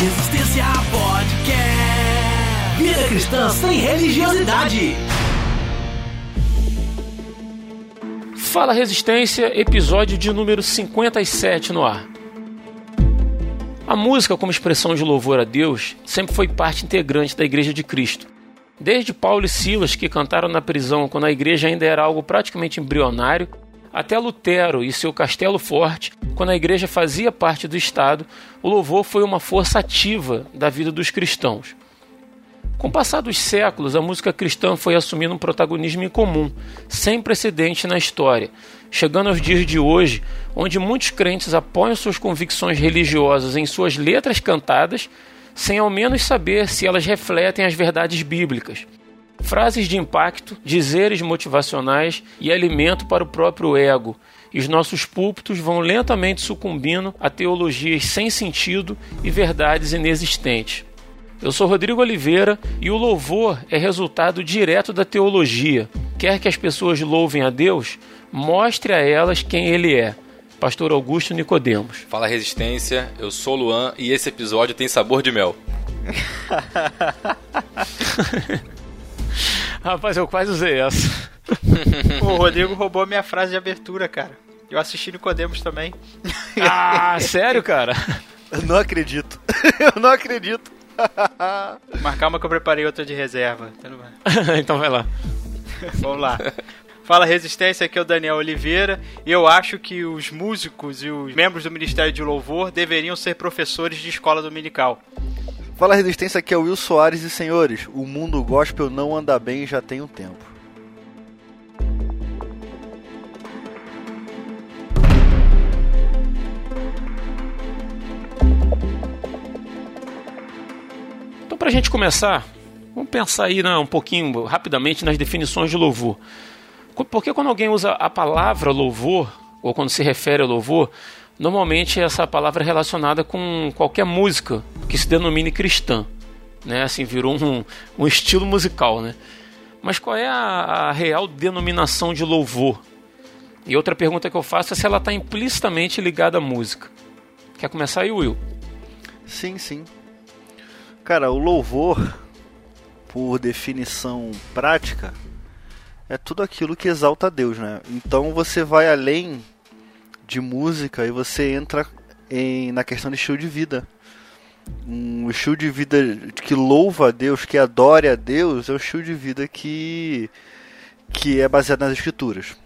Resistência Podcast. Vida cristã sem religiosidade. Fala Resistência, episódio de número 57 no ar. A música, como expressão de louvor a Deus, sempre foi parte integrante da Igreja de Cristo. Desde Paulo e Silas, que cantaram na prisão quando a igreja ainda era algo praticamente embrionário, até Lutero e seu Castelo Forte, quando a igreja fazia parte do Estado, o louvor foi uma força ativa da vida dos cristãos. Com o passar dos séculos, a música cristã foi assumindo um protagonismo incomum, sem precedente na história, chegando aos dias de hoje, onde muitos crentes apoiam suas convicções religiosas em suas letras cantadas, sem ao menos saber se elas refletem as verdades bíblicas. Frases de impacto, dizeres motivacionais e alimento para o próprio ego, e os nossos púlpitos vão lentamente sucumbindo a teologias sem sentido e verdades inexistentes. Eu sou Rodrigo Oliveira e o louvor é resultado direto da teologia. Quer que as pessoas louvem a Deus, mostre a elas quem Ele é. Pastor Augusto Nicodemos. Fala Resistência, eu sou Luan e esse episódio tem sabor de mel. Rapaz, eu quase usei essa. o Rodrigo roubou minha frase de abertura, cara. Eu assisti Nicodemos também. Ah, sério, cara? Eu não acredito. Eu não acredito. Mas calma que eu preparei outra de reserva. então vai lá. Vamos lá. Fala Resistência, aqui é o Daniel Oliveira. E eu acho que os músicos e os membros do Ministério de Louvor deveriam ser professores de escola dominical. Fala Resistência, aqui é o Will Soares e senhores, o mundo gospel não anda bem já tem um tempo. para a gente começar, vamos pensar aí né, um pouquinho, rapidamente, nas definições de louvor. Porque quando alguém usa a palavra louvor, ou quando se refere a louvor, normalmente essa palavra é relacionada com qualquer música que se denomine cristã. Né? Assim, virou um, um estilo musical. Né? Mas qual é a, a real denominação de louvor? E outra pergunta que eu faço é se ela está implicitamente ligada à música. Quer começar aí, Will? Sim, sim. Cara, o louvor, por definição prática, é tudo aquilo que exalta a Deus, né? Então você vai além de música e você entra em, na questão de estilo de vida. Um estilo de vida que louva a Deus, que adore a Deus, é o estilo de vida que, que é baseado nas escrituras.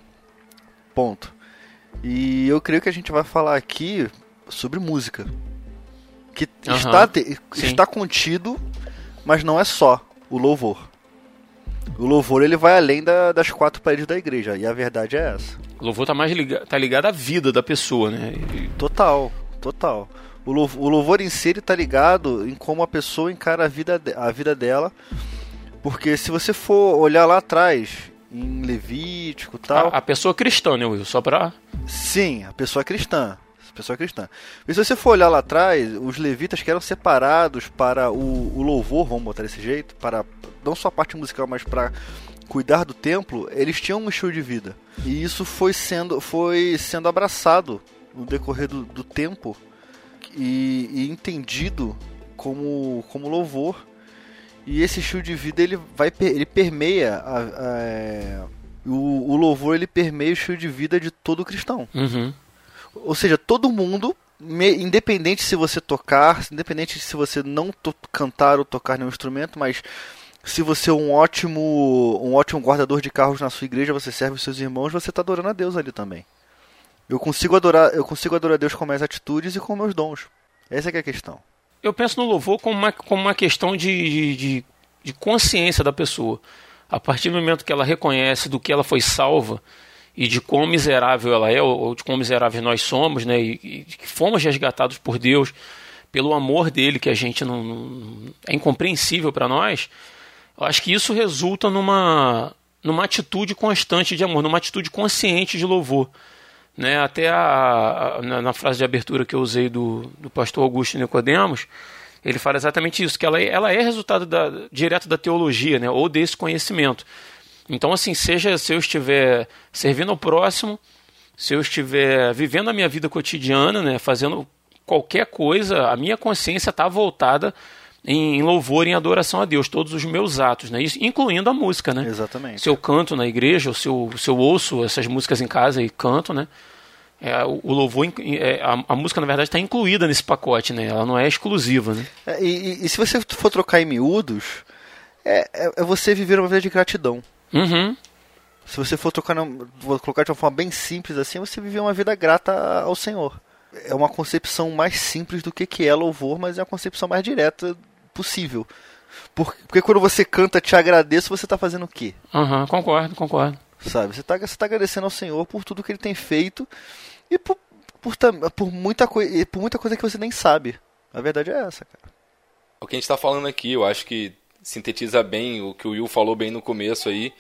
Ponto. E eu creio que a gente vai falar aqui sobre música que uhum, está, está contido, mas não é só o louvor. O louvor ele vai além da, das quatro paredes da igreja, e a verdade é essa. O louvor está mais ligado, tá ligado à vida da pessoa, né? Total, total. O louvor, o louvor em si está ligado em como a pessoa encara a vida, a vida dela. Porque se você for olhar lá atrás, em Levítico e tal. A, a, pessoa cristã, né, Will? Só pra. Sim, a pessoa cristã pessoa cristã. E se você for olhar lá atrás, os levitas que eram separados para o, o louvor, vamos botar desse jeito, para não só a parte musical, mas para cuidar do templo, eles tinham um estilo de vida. E isso foi sendo, foi sendo abraçado no decorrer do, do tempo e, e, entendido como, como louvor. E esse estilo de vida ele vai ele permeia a, a, é, o, o, louvor ele permeia o estilo de vida de todo cristão. Uhum. Ou seja, todo mundo, independente se você tocar, independente se você não cantar ou tocar nenhum instrumento, mas se você é um ótimo, um ótimo guardador de carros na sua igreja, você serve os seus irmãos, você está adorando a Deus ali também. Eu consigo adorar, eu consigo adorar a Deus com minhas atitudes e com meus dons. Essa é, é a questão. Eu penso no louvor como uma, como uma questão de, de, de consciência da pessoa. A partir do momento que ela reconhece do que ela foi salva, e de quão miserável ela é, ou de quão miseráveis nós somos, né? E, e que fomos resgatados por Deus pelo amor dele, que a gente não, não é incompreensível para nós. Eu acho que isso resulta numa, numa atitude constante de amor, numa atitude consciente de louvor. Né? Até a, a na, frase de abertura que eu usei do, do pastor Augusto Nicodemos, ele fala exatamente isso, que ela, ela é resultado da, direto da teologia, né? ou desse conhecimento. Então, assim, seja se eu estiver servindo ao próximo, se eu estiver vivendo a minha vida cotidiana, né, fazendo qualquer coisa, a minha consciência está voltada em louvor e em adoração a Deus, todos os meus atos, né? Isso, incluindo a música, né? Exatamente. Se eu canto na igreja, ou se eu, se eu ouço essas músicas em casa e canto, né? É, o, o louvor, é, a, a, música na verdade está incluída nesse pacote, né? Ela não é exclusiva, né? É, e, e, se você for trocar em miúdos, é, é, é você viver uma vida de gratidão. Uhum. Se você for trocar, vou colocar de uma forma bem simples assim, você viver uma vida grata ao Senhor. É uma concepção mais simples do que que é louvor, mas é a concepção mais direta possível. Porque quando você canta Te Agradeço, você está fazendo o quê? Uhum, concordo, concordo. Sabe? Você está você tá agradecendo ao Senhor por tudo que Ele tem feito e por, por, por, muita, coi por muita coisa que você nem sabe. A verdade é essa, cara. O que a gente está falando aqui, eu acho que sintetiza bem o que o Will falou bem no começo aí,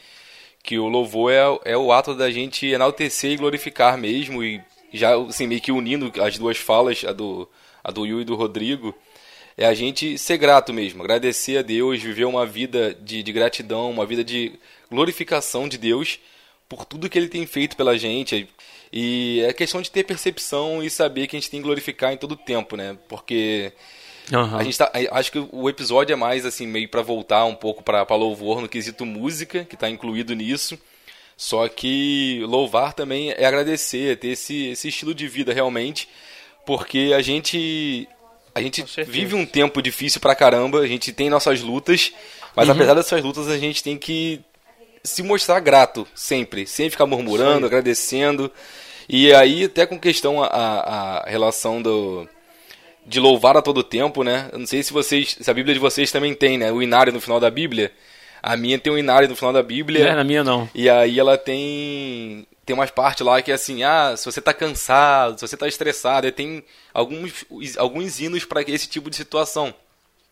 que o louvor é, é o ato da gente enaltecer e glorificar mesmo, e já assim, meio que unindo as duas falas, a do, a do Will e do Rodrigo, é a gente ser grato mesmo, agradecer a Deus, viver uma vida de, de gratidão, uma vida de glorificação de Deus por tudo que Ele tem feito pela gente. E é questão de ter percepção e saber que a gente tem que glorificar em todo o tempo, né? Porque Uhum. A gente tá, acho que o episódio é mais assim meio para voltar um pouco para louvor no quesito música, que está incluído nisso. Só que louvar também é agradecer, é ter esse, esse estilo de vida realmente, porque a gente a gente vive um tempo difícil pra caramba, a gente tem nossas lutas, mas uhum. apesar dessas lutas a gente tem que se mostrar grato sempre, sem ficar murmurando, agradecendo. E aí, até com questão a, a relação do, de louvar a todo tempo, né? Eu não sei se vocês, se a Bíblia de vocês também tem, né? O inário no final da Bíblia. A minha tem um inário no final da Bíblia. É, na minha não. E aí ela tem tem umas partes lá que é assim, ah, se você tá cansado, se você tá estressado, tem alguns, alguns hinos para esse tipo de situação.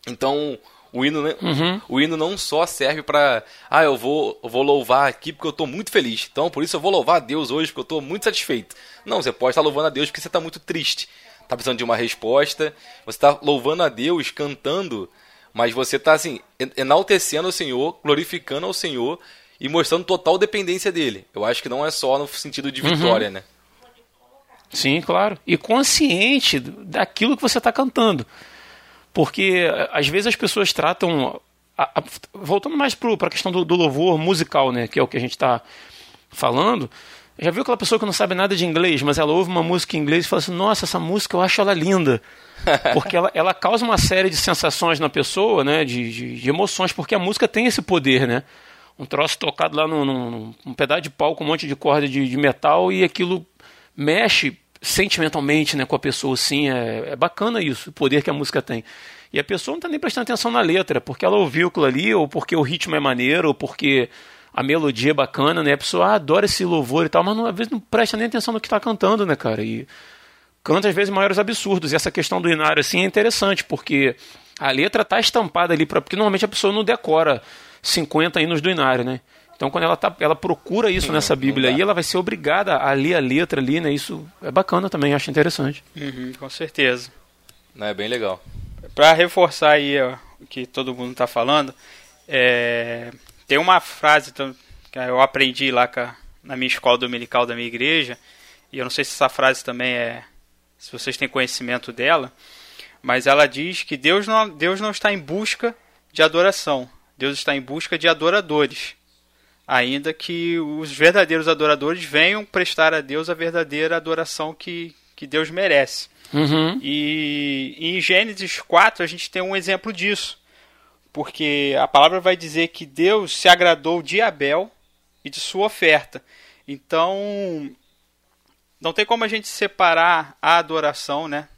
Então, o hino, né, uhum. o hino não só serve para, ah, eu vou, eu vou louvar aqui porque eu tô muito feliz. Então, por isso eu vou louvar a Deus hoje porque eu tô muito satisfeito. Não, você pode estar louvando a Deus porque você tá muito triste. Tá precisando de uma resposta. Você tá louvando a Deus, cantando, mas você tá assim, enaltecendo o Senhor, glorificando ao Senhor e mostrando total dependência dele. Eu acho que não é só no sentido de vitória, uhum. né? Sim, claro. E consciente daquilo que você está cantando. Porque às vezes as pessoas tratam. A, a, voltando mais para a questão do, do, louvor musical, né? Que é o que a gente está falando. Já viu aquela pessoa que não sabe nada de inglês, mas ela ouve uma música em inglês e fala assim: Nossa, essa música eu acho ela linda. Porque ela, ela causa uma série de sensações na pessoa, né? De, de, de emoções, porque a música tem esse poder, né? Um troço tocado lá num, num, num pedaço de pau com um monte de corda de, de, metal e aquilo mexe sentimentalmente né, com a pessoa, assim, é, é bacana isso, o poder que a música tem. E a pessoa não está nem prestando atenção na letra, porque ela ouviu aquilo ali, ou porque o ritmo é maneiro, ou porque a melodia é bacana, né? A pessoa ah, adora esse louvor e tal, mas não, às vezes não presta nem atenção no que está cantando, né, cara? E canta às vezes maiores absurdos. E essa questão do inário, assim, é interessante, porque a letra está estampada ali, pra, porque normalmente a pessoa não decora 50 hinos do Inário, né? Então, quando ela, tá, ela procura isso Sim, nessa Bíblia aí, ela vai ser obrigada a ler a letra ali, né? Isso é bacana também, acho interessante. Uhum, com certeza. Não, é bem legal. Para reforçar aí ó, o que todo mundo está falando, é... tem uma frase que eu aprendi lá na minha escola dominical da minha igreja, e eu não sei se essa frase também é. se vocês têm conhecimento dela, mas ela diz que Deus não, Deus não está em busca de adoração, Deus está em busca de adoradores, ainda que os verdadeiros adoradores venham prestar a Deus a verdadeira adoração que, que Deus merece. Uhum. E, e em Gênesis 4 a gente tem um exemplo disso, porque a palavra vai dizer que Deus se agradou de Abel e de sua oferta. Então, não tem como a gente separar a adoração, né,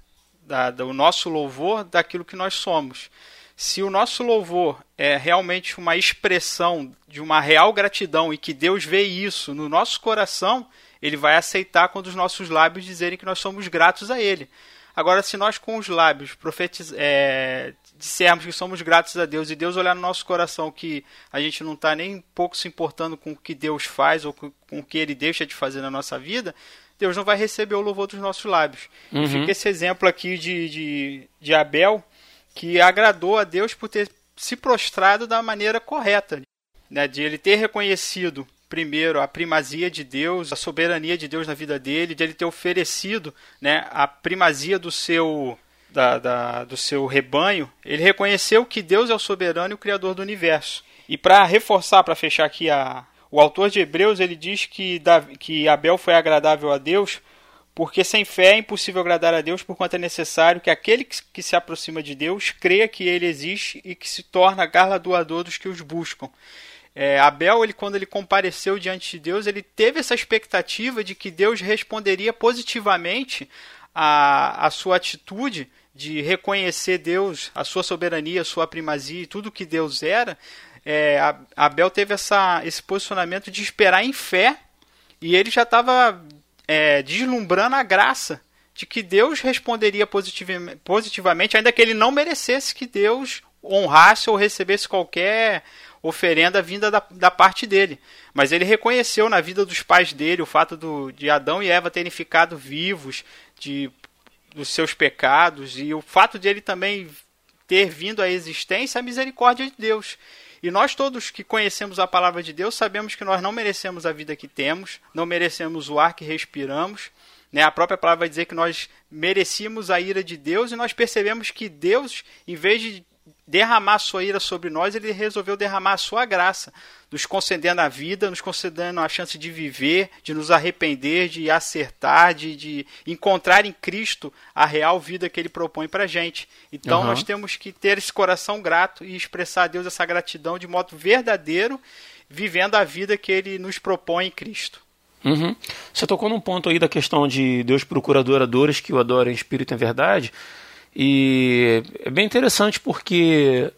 da, do nosso louvor daquilo que nós somos se o nosso louvor é realmente uma expressão de uma real gratidão e que Deus vê isso no nosso coração, ele vai aceitar quando os nossos lábios dizerem que nós somos gratos a Ele. Agora, se nós com os lábios profetiz, é, dissermos que somos gratos a Deus e Deus olhar no nosso coração que a gente não está nem um pouco se importando com o que Deus faz ou com, o que Ele deixa de fazer na nossa vida, Deus não vai receber o louvor dos nossos lábios. Uhum. E fica esse exemplo aqui de, de, de Abel, que agradou a Deus por ter se prostrado da maneira correta, né, de ele ter reconhecido primeiro, a primazia de Deus, a soberania de Deus na vida dele, de ele ter oferecido né, a primazia do seu, da, da, do seu rebanho, ele reconheceu que Deus é o soberano e o criador do universo. E para reforçar, para fechar aqui a, o autor de Hebreus, ele diz que, que Abel foi agradável a Deus porque sem fé é impossível agradar a Deus, porquanto é necessário que aquele que se aproxima de Deus creia que ele existe e que se torna galardoador dos que os buscam. É, Abel, ele, quando ele compareceu diante de Deus, ele teve essa expectativa de que Deus responderia positivamente a, a sua atitude de reconhecer Deus, a sua soberania, a sua primazia e tudo que Deus era. É, Abel teve essa, esse posicionamento de esperar em fé e ele já estava é, deslumbrando a graça de que Deus responderia positivamente, ainda que ele não merecesse que Deus honrasse ou recebesse qualquer oferenda vinda da, da parte dele. Mas ele reconheceu na vida dos pais dele o fato do, de Adão e Eva terem ficado vivos de, dos seus pecados e o fato de ele também ter vindo à existência a misericórdia de Deus. E nós todos que conhecemos a palavra de Deus sabemos que nós não merecemos a vida que temos, não merecemos o ar que respiramos. Né? A própria palavra vai dizer que nós merecíamos a ira de Deus e nós percebemos que Deus, em vez de derramar sua ira sobre nós, ele resolveu derramar a sua graça, nos concedendo a vida, nos concedendo a chance de viver, de nos arrepender, de acertar, de, de encontrar em Cristo a real vida que ele propõe para gente. Então uhum. nós temos que ter esse coração grato e expressar a Deus essa gratidão de modo verdadeiro, vivendo a vida que ele nos propõe em Cristo. Uhum. Você tocou num ponto aí da questão de Deus procura adoradores que o adorem em espírito e em verdade. E é bem interessante porque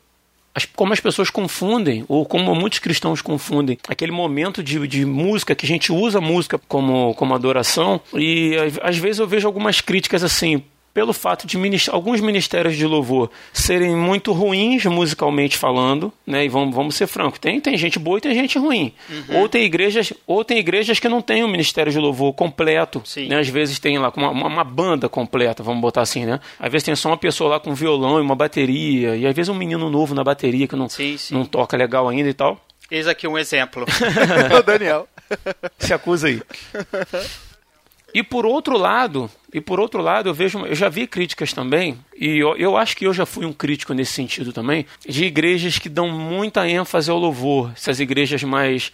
como as pessoas confundem, ou como muitos cristãos confundem, aquele momento de, de música, que a gente usa música como, como adoração, e às vezes eu vejo algumas críticas assim, pelo fato de minister, alguns ministérios de louvor serem muito ruins musicalmente falando, né? E vamos, vamos ser francos, tem, tem gente boa e tem gente ruim. Uhum. Ou tem igrejas, ou tem igrejas que não têm um ministério de louvor completo, Sim. né? Às vezes tem lá uma, uma, uma, banda completa, vamos botar assim, né? Às vezes tem só uma pessoa lá com violão e uma bateria, e às vezes um menino novo na bateria que não, sim, sim. não toca legal ainda e tal. Eis aqui um exemplo. o Daniel. Se acusa aí. E por outro lado, e por outro lado, eu vejo, eu já vi críticas também, e eu, eu acho que eu já fui um crítico nesse sentido também, de igrejas que dão muita ênfase ao louvor. Essas igrejas mais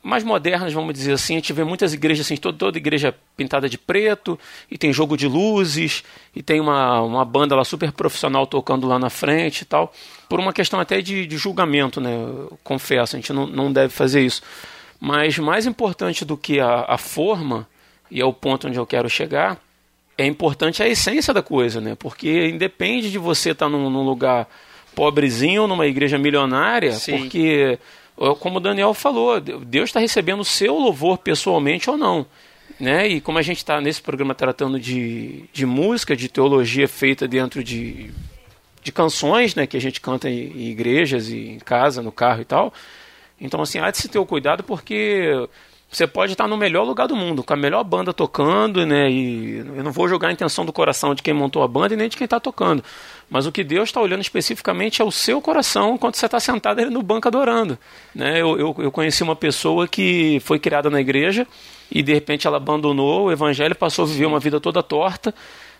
mais modernas, vamos dizer assim, a gente vê muitas igrejas assim, toda, toda igreja pintada de preto, e tem jogo de luzes, e tem uma, uma banda lá super profissional tocando lá na frente e tal. Por uma questão até de, de julgamento, né? Eu confesso, a gente não, não deve fazer isso. Mas mais importante do que a, a forma e é o ponto onde eu quero chegar, é importante a essência da coisa, né? Porque independe de você estar tá num, num, lugar pobrezinho ou numa igreja milionária, Sim. porque, como o Daniel falou, Deus está recebendo o seu louvor pessoalmente ou não. Né? E como a gente está nesse programa tratando de, de música, de teologia feita dentro de, de canções né, que a gente canta em, em igrejas e em casa, no carro e tal. Então, assim, há de se ter o cuidado porque você pode estar no melhor lugar do mundo, com a melhor banda tocando, né? E eu não vou jogar a intenção do coração de quem montou a banda e nem de quem está tocando. Mas o que Deus está olhando especificamente é o seu coração enquanto você está sentado ali no banco adorando. Né? Eu, eu, eu conheci uma pessoa que foi criada na igreja e de repente ela abandonou o evangelho, passou a viver uma vida toda torta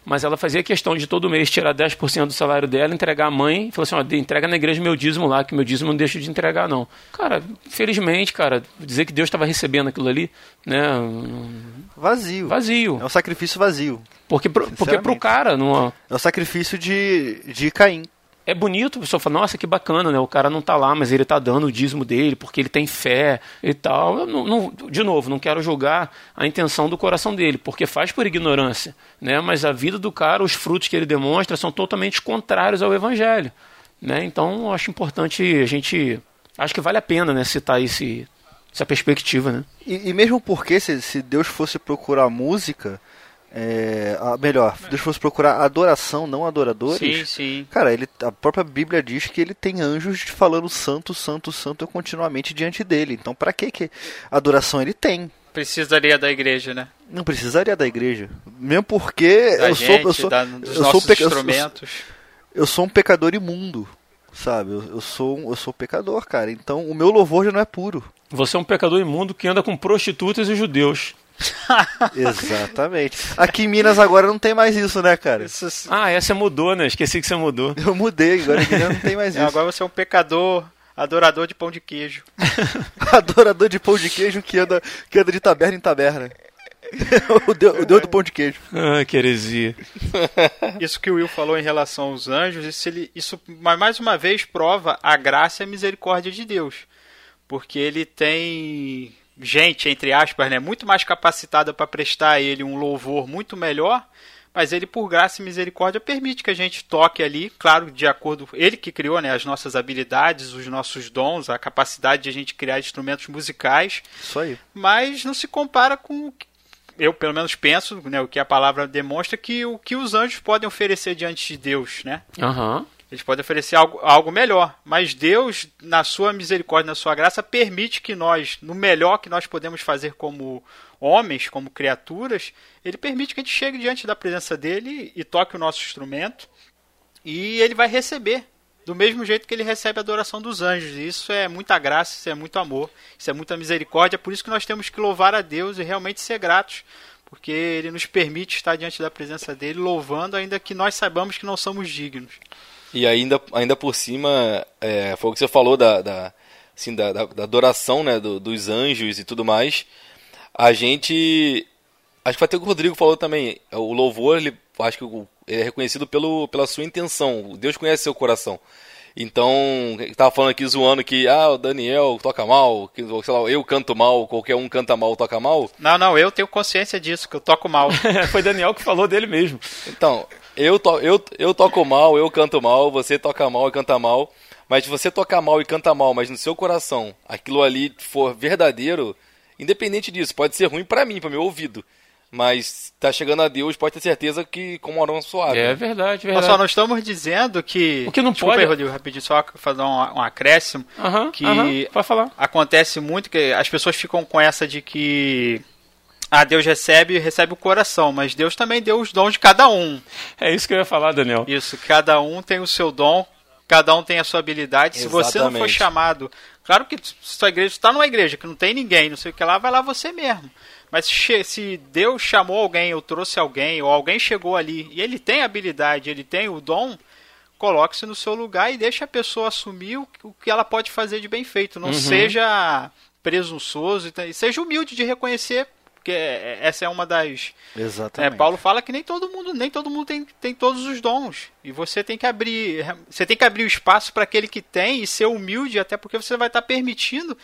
mas ela fazia questão de todo mês tirar 10% do salário dela, entregar à mãe, e falou assim, ó, entrega na igreja meu dízimo lá, que meu dízimo não deixa de entregar, não. Cara, felizmente, cara, dizer que Deus estava recebendo aquilo ali, né? Vazio. Vazio. É um sacrifício vazio. Porque, pro, porque pro cara... Numa... É o sacrifício de, de Caim é bonito, a pessoa fala, nossa, que bacana, né? O cara não tá lá, mas ele tá dando o dízimo dele, porque ele tem fé e tal. Não, não, de novo, não quero julgar a intenção do coração dele, porque faz por ignorância, né? Mas a vida do cara, os frutos que ele demonstra são totalmente contrários ao evangelho, né? Então, acho importante a gente... Acho que vale a pena, né, citar esse, essa perspectiva, né? E, e mesmo porque, se, se Deus fosse procurar música é, a, melhor, Deus fosse procurar adoração, não adoradores. Sim, sim. Cara, ele, a própria Bíblia diz que ele tem anjos falando santo, santo, santo continuamente diante dele. Então, para que que adoração ele tem? Precisaria da igreja, né? Não precisaria da igreja. Mesmo porque da eu gente, sou eu sou da, eu sou, instrumentos. Eu sou, eu sou um pecador imundo. sabe? Eu, eu sou um, eu sou pecador, cara. Então o meu louvor já não é puro. Você é um pecador imundo que anda com prostitutas e judeus. Exatamente. Aqui em Minas agora não tem mais isso, né, cara? Isso- Ah, essa mudou, né? Esqueci que você mudou. Eu mudei, agora em Minas não tem mais isso. agora você é um pecador, adorador de pão de queijo. Adorador de pão de queijo que anda, que anda de taberna em taberna. o, deus, o deus do pão de queijo. Ah, que heresia. Isso que o Will falou em relação aos anjos, isso, ele, isso mais uma vez prova a graça e a misericórdia de Deus. Porque ele tem gente, entre aspas, né, muito mais capacitada para prestar a ele um louvor muito melhor, mas ele, por graça e misericórdia, permite que a gente toque ali, claro, de acordo. Ele que criou né, as nossas habilidades, os nossos dons, a capacidade de a gente criar instrumentos musicais Isso aí. mas não se compara com o que eu pelo menos penso, né, o que a palavra demonstra que o que os anjos podem oferecer diante de Deus, né? Aham. Eles podem oferecer algo, algo melhor, mas Deus, na sua misericórdia, na sua graça, permite que nós, no melhor que nós podemos fazer como homens, como criaturas, ele permite que a gente chegue diante da presença dele e toque o nosso instrumento e ele vai receber do mesmo jeito que ele recebe a adoração dos anjos. Isso é muita graça, isso é muito amor, isso é muita misericórdia. Por isso que nós temos que louvar a Deus e realmente ser gratos, porque ele nos permite estar diante da presença dele, louvando, ainda que nós saibamos que não somos dignos. E ainda, ainda por cima, é, foi o que você falou da, da, assim, da, da- da adoração né, do- dos anjos e tudo mais. A gente. Acho que foi até o que o Rodrigo falou também. O louvor, ele, acho que ele é reconhecido pelo, pela sua intenção. Deus conhece seu coração. Então, ele tava falando aqui zoando que ah, o Daniel toca mal, que, sei lá, eu canto mal, qualquer um canta mal, toca mal. Não, não, eu tenho consciência disso, que eu toco mal. Foi Daniel que falou dele mesmo. Então, eu, to, eu, eu toco mal, eu canto mal, você toca mal e canta mal. Mas se você tocar mal e canta mal, mas no seu coração aquilo ali for verdadeiro, independente disso, pode ser ruim pra mim, pro meu ouvido. Mas tá chegando a Deus, pode ter certeza que com uma aroma suave. É verdade, Olha verdade. só, nós estamos dizendo que. O que não Desculpa pode- aí, Rodrigo, rapidinho, só fazer um, um acréscimo. Aham, que aham, pode falar. acontece muito que as pessoas ficam com essa de que. Ah, Deus recebe recebe o coração, mas Deus também deu os dons de cada um. É isso que eu ia falar, Daniel. Isso, cada um tem o seu dom, cada um tem a sua habilidade. Se você não for Exatamente. chamado, claro que se sua igreja está numa igreja que não tem ninguém, não sei o que lá, vai lá você mesmo. Mas se, Deus chamou alguém, ou trouxe alguém, ou alguém chegou ali e ele tem habilidade, ele tem o dom, coloque-se no seu lugar e deixe a pessoa assumir o, que ela pode fazer de bem feito. Não seja presunçoso, e e seja humilde de reconhecer, porque é- essa é uma das é, Exatamente. Paulo fala que nem todo mundo, nem todo mundo tem, tem todos os dons. E você tem que abrir, você tem que abrir o espaço para aquele que tem e ser humilde, até porque você vai estar permitindo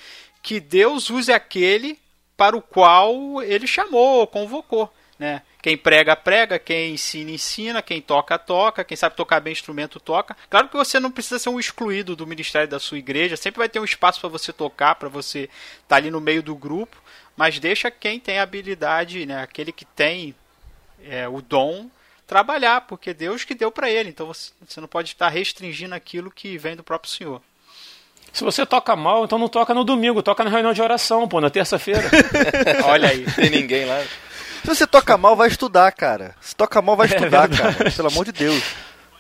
que Deus use aquele para o qual ele chamou, convocou, né? Quem prega, prega, quem ensina, ensina, quem toca, toca, quem sabe tocar bem instrumento, toca. Claro que você não precisa ser um excluído do ministério da sua igreja, sempre vai ter um espaço para você tocar, para você estar ali no meio do grupo, mas deixa quem tem habilidade, né, aquele que tem é, o dom, trabalhar, porque Deus que deu para ele. Então você, você não pode estar restringindo aquilo que vem do próprio Senhor. Se você toca mal, então não toca no domingo, toca na reunião de oração, pô, na terça-feira. Olha aí. Tem ninguém lá. Se você toca mal, vai estudar, cara. Se toca mal, vai É estudar, verdade. cara. Pelo amor de Deus.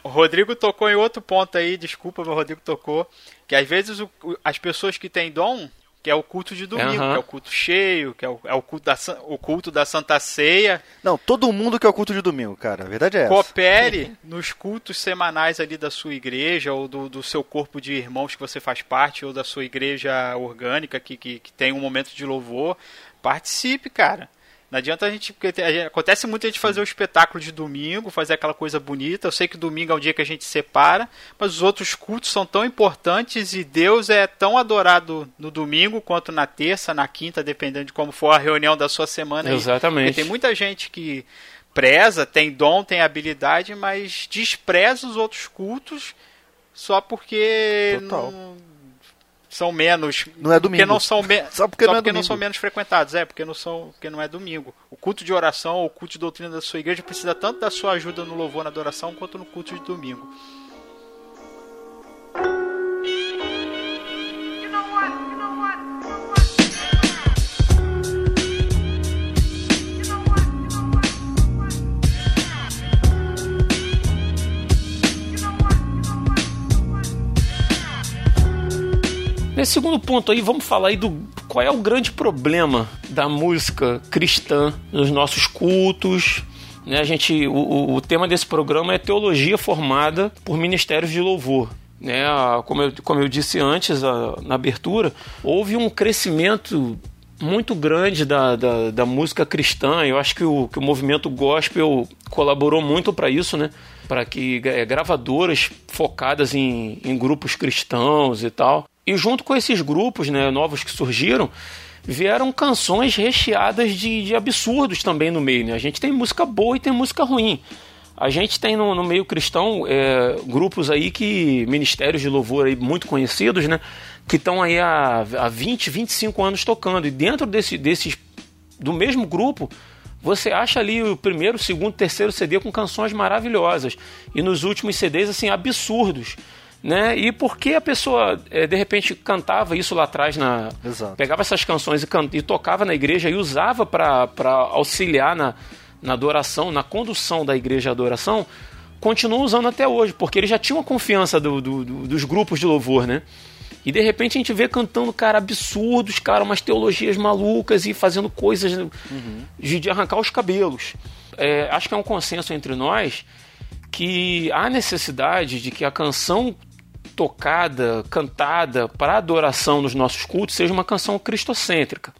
O Rodrigo tocou em outro ponto aí, desculpa, mas o Rodrigo tocou, que às vezes o- as pessoas que têm dom, que é o culto de domingo, Aham. que é o culto cheio, que é o, é o culto, da, o culto da Santa Ceia, Não, todo mundo quer o culto de domingo, cara. A verdade é essa. coopere nos cultos semanais ali da sua igreja ou do, do seu corpo de irmãos que você faz parte ou da sua igreja orgânica que, que, que tem um momento de louvor. Participe, cara. Não adianta a gente. Porque acontece muito a gente fazer o espetáculo de domingo, fazer aquela coisa bonita. Eu sei que domingo é um dia que a gente separa, mas os outros cultos são tão importantes e Deus é tão adorado no domingo quanto na terça, na quinta, dependendo de como for a reunião da sua semana. aí. Exatamente. Porque tem muita gente que preza, tem dom, tem habilidade, mas despreza os outros cultos só porque Total. não são menos. Não é domingo. Porque não são me- Só porque não é domingo. são menos frequentados, é, porque não são, porque não é domingo. O culto de oração ou o culto de doutrina da sua igreja precisa tanto da sua ajuda no louvor na adoração quanto no culto de domingo. Nesse segundo ponto aí, vamos falar aí do qual é o grande problema da música cristã nos nossos cultos. Né, a gente, o, o tema desse programa é teologia formada por ministérios de louvor. Né, como, eu, como eu disse antes a- na abertura, houve um crescimento muito grande da, da, da música cristã. Eu acho que o, que o movimento gospel colaborou muito para isso, né? Para que eh, gravadoras focadas em, em grupos cristãos e tal. E junto com esses grupos né, novos que surgiram, vieram canções recheadas de, de absurdos também no meio. Né? A gente tem música boa e tem música ruim. A gente tem no, no meio cristão é, grupos aí que, ministérios de louvor aí muito conhecidos, né? Que estão aí há, há 20, 25 anos tocando. E dentro desse, desses, do mesmo grupo, você acha ali o primeiro, segundo, terceiro CD com canções maravilhosas. E nos últimos CDs, assim, absurdos. Né? E por que a pessoa, é, de repente, cantava isso lá atrás na, Exato. pegava essas canções e, can- e tocava na igreja e usava para auxiliar na, na adoração, na condução da igreja à adoração, continua usando até hoje, porque ele já tinha uma confiança do- do- do- dos grupos de louvor, né? E de repente a gente vê cantando, cara, absurdos, cara, umas teologias malucas e fazendo coisas de, de arrancar os cabelos. É, acho que é um consenso entre nós que há necessidade de que a canção tocada, cantada para adoração nos nossos cultos seja uma canção cristocêntrica.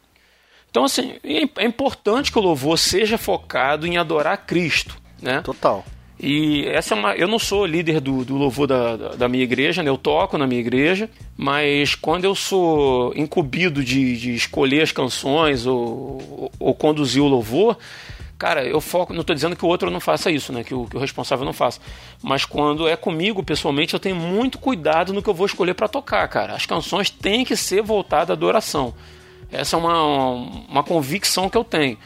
Então, assim, é é importante que o louvor seja focado em adorar Cristo, né? Total. E essa é uma. Eu não sou líder do, do louvor da, da- da minha igreja, né? Eu toco na minha igreja, mas quando eu sou incumbido de, de escolher as canções ou, ou, ou conduzir o louvor, cara, eu foco. Não estou dizendo que o outro não faça isso, né? Que o, que o responsável não faça. Mas quando é comigo, pessoalmente, eu tenho muito cuidado no que eu vou escolher para tocar, cara. As canções têm que ser voltadas à adoração. Essa é uma, uma convicção que eu tenho.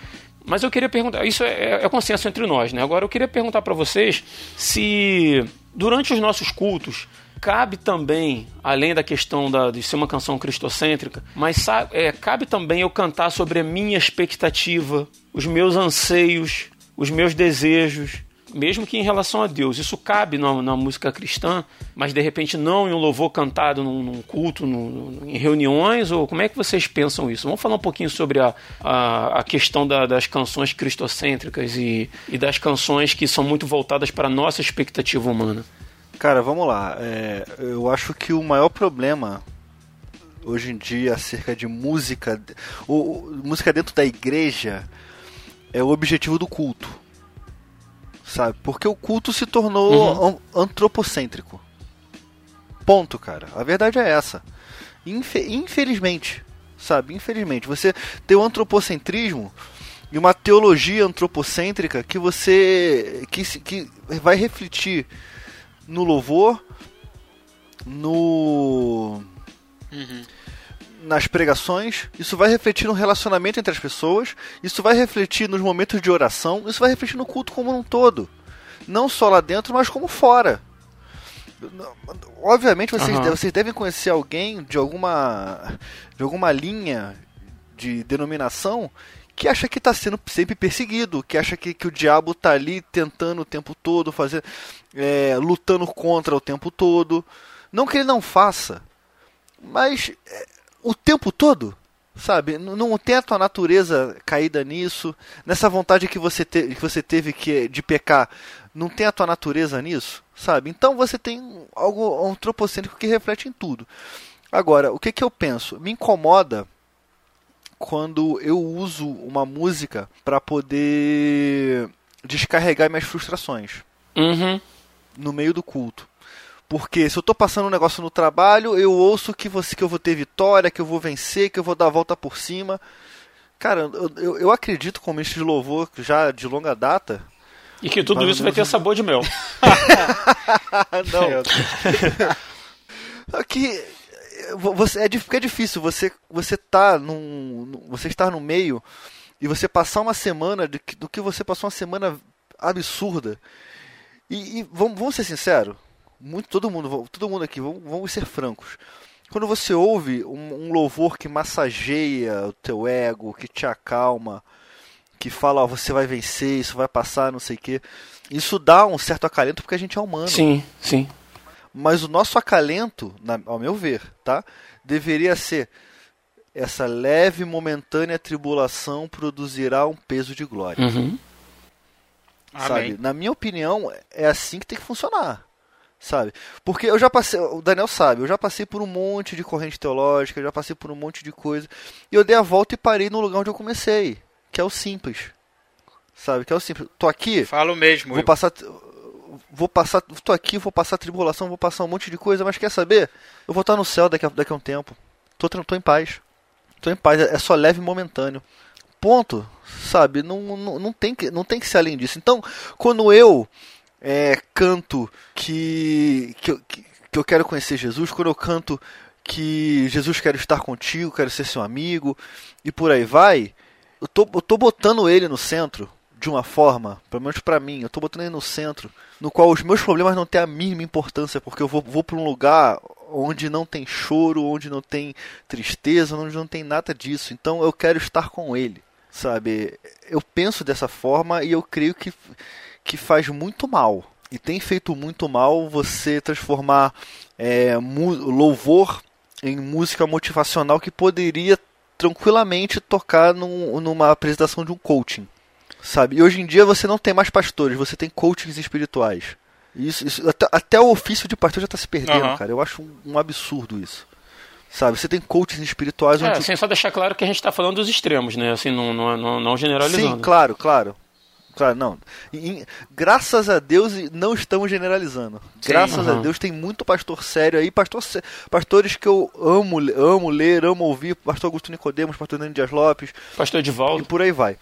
Mas eu queria perguntar, isso é, é consenso entre nós, né? Agora eu queria perguntar para vocês se durante os nossos cultos cabe também, além da questão da, de ser uma canção cristocêntrica, mas é, cabe também eu cantar sobre a minha expectativa, os meus anseios, os meus desejos, mesmo que em relação a Deus. Isso cabe na, na música cristã, mas de repente não em um louvor cantado num, num culto, num- em reuniões, ou como é que vocês pensam isso? Vamos falar um pouquinho sobre a, a, a questão da- das canções cristocêntricas e, e das canções que são muito voltadas para a nossa expectativa humana. Cara, vamos lá. É, eu acho que o maior problema hoje em dia acerca de música, o, música dentro da igreja, é o objetivo do culto. Sabe? Porque o culto se tornou an- antropocêntrico. Ponto, cara. A verdade é essa. Infe- infelizmente, sabe? Infelizmente, você tem o antropocentrismo e uma teologia antropocêntrica que você que, que vai refletir no louvor, no nas pregações, isso vai refletir no relacionamento entre as pessoas, isso vai refletir nos momentos de oração, isso vai refletir no culto como um todo. Não só lá dentro, mas como fora. Obviamente vocês, Aham. vocês devem conhecer alguém de alguma de alguma linha de denominação que acha que está sendo sempre perseguido, que acha que, que o diabo está ali tentando o tempo todo, fazer, é, lutando contra o tempo todo. Não que ele não faça, mas é, o tempo todo, sabe? N- Não tem a tua natureza caída nisso, nessa vontade que você, te, que você teve que, de pecar, não tem a tua natureza nisso, sabe? Então você tem algo antropocêntrico que reflete em tudo. Agora, o que, que eu penso? Me incomoda quando eu uso uma música para poder descarregar minhas frustrações Uhum. no meio do culto. Porque se eu tô passando um negócio no trabalho, eu ouço que, você, que eu vou ter vitória, que eu vou vencer, que eu vou dar a volta por cima. Cara, eu, eu, eu acredito como ministro de louvor já de longa data. E que tudo isso vai ter sabor de mel. não. Aqui você é, é difícil você você tá num você estar no meio e você passar uma semana de, que- do que você passou uma semana absurda. E, e vamos, vamos ser sinceros, muito todo mundo, todo mundo aqui, vamos, vamos ser francos. Quando você ouve um, um louvor que massageia o teu ego, que te acalma, que fala, ó, você vai vencer, isso vai passar, não sei o quê, isso dá um certo acalento porque a gente é humano. Sim, sim. Mas o nosso acalento, na- ao meu ver, tá? Deveria ser essa leve e momentânea tribulação produzirá um peso de glória. Uhum. sabe? Amém. Na minha opinião, é assim que tem que funcionar, sabe? Porque eu já passei, o Daniel sabe, eu já passei por um monte de corrente teológica, eu já passei por um monte de coisa, e eu dei a volta e parei no lugar onde eu comecei, que é o simples. Sabe? Que é o simples. Tô aqui, Falo mesmo. vou Will. passar vou passar, tô aqui, vou passar tribulação, vou passar um monte de coisa, mas quer saber? Eu vou estar no céu daqui a, daqui a um tempo. Tô, tô em paz. Tô em paz, é é só leve e momentâneo. Ponto. Sabe? Não, não, não, tem que, não tem que ser além disso. Então, quando eu é, canto que, que, que eu quero conhecer Jesus, quando eu canto que Jesus quer estar contigo, quero ser seu amigo, e por aí vai, eu tô, eu tô botando ele no centro de uma forma, pelo menos pra mim, eu tô botando ele no centro, no qual os meus problemas não têm a mínima importância, porque eu vou, vou pra um lugar onde não tem choro, onde não tem tristeza, onde não tem nada disso. Então eu quero estar com ele, sabe? Eu penso dessa forma e eu creio que, que faz muito mal. E tem feito muito mal você transformar é, louvor em música motivacional que poderia tranquilamente tocar num- numa apresentação de um coaching, sabe? E hoje em dia você não tem mais pastores, você tem coachings espirituais. Isso, isso- até, até o ofício de pastor já está se perdendo, Aham. cara. Eu acho um, um absurdo isso. Sabe? Você tem coachings espirituais É, onde assim, só deixar claro que a gente está falando dos extremos, né? Assim, não, não, não, não generalizando. Sim, claro, claro. Claro, não. E- graças a Deus e não estamos generalizando. Graças a Aham. Deus tem muito pastor sério aí, pastor, pastores que eu amo, amo ler, amo ouvir, pastor Augusto Nicodemos, pastor Nando Dias Lopes Pastor e Edivaldo, por aí vai.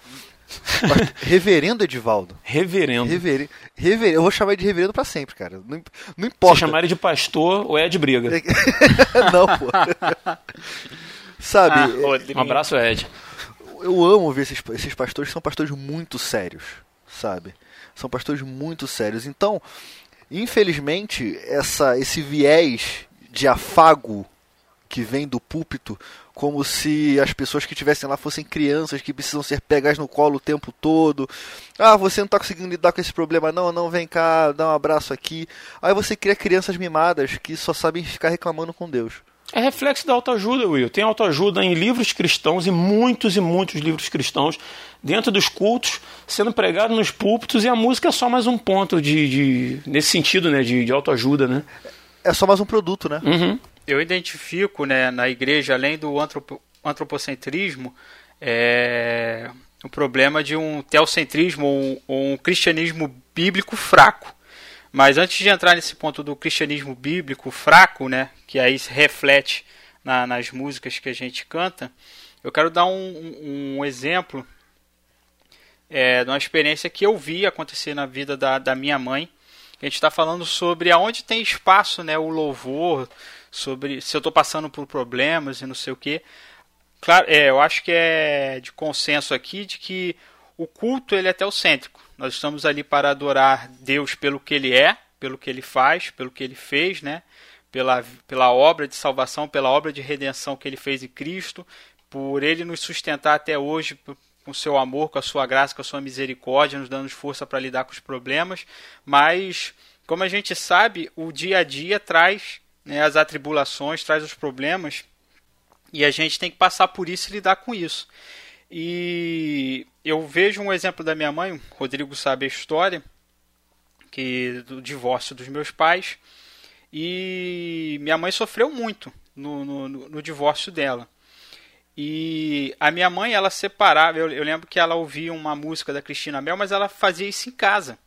Reverendo Edivaldo. reverendo. Reveri, reveri, eu vou chamar ele de reverendo pra sempre, cara. Não, não Se importa. chamar ele de pastor ou é de briga. não, pô. Sabe? Ah, é-. Um abraço, Ed. eu amo ver esses, esses pastores, são pastores muito sérios, sabe? São pastores muito sérios. Então, infelizmente, essa, esse viés de afago que vem do púlpito, como se as pessoas que estivessem lá fossem crianças que precisam ser pegas no colo o tempo todo. Ah, você não está conseguindo lidar com esse problema, não, não, vem cá, dá um abraço aqui. Aí você cria crianças mimadas que só sabem ficar reclamando com Deus. É reflexo da autoajuda, Will. Tem autoajuda em livros cristãos e muitos e muitos livros cristãos dentro dos cultos, sendo pregado nos púlpitos, e a música é só mais um ponto de, de- nesse sentido, né, de, de autoajuda, né? É só mais um produto, né? Uhum. Eu identifico né, na igreja, além do antropo- antropocentrismo, é, o problema de um teocentrismo ou um, um cristianismo bíblico fraco. Mas antes de entrar nesse ponto do cristianismo bíblico fraco, né, que aí se reflete na- nas músicas que a gente canta, eu quero dar um, um- um exemplo é, de uma experiência que eu vi acontecer na vida da, da minha mãe. A gente está falando sobre aonde tem espaço, né, o louvor, sobre se eu estou passando por problemas e não sei o que. Claro, é, eu acho que é de consenso aqui de que o culto ele é teocêntrico. Nós estamos ali para adorar Deus pelo que Ele é, pelo que Ele faz, pelo que Ele fez, né? Pela, pela obra de salvação, pela obra de redenção que Ele fez em Cristo, por Ele nos sustentar até hoje com seu amor, com a sua graça, com a sua misericórdia, nos dando força para lidar com os problemas. Mas, como a gente sabe, o dia a dia traz né, as atribulações, traz os problemas e a gente tem que passar por isso e lidar com isso. E eu vejo um exemplo da minha mãe, Rodrigo sabe a história, que do divórcio dos meus pais. E minha mãe sofreu muito no, no, no- no divórcio dela. E a minha mãe, ela separava. Eu, eu lembro que ela ouvia uma música da Cristina Mel, mas ela fazia isso em casa.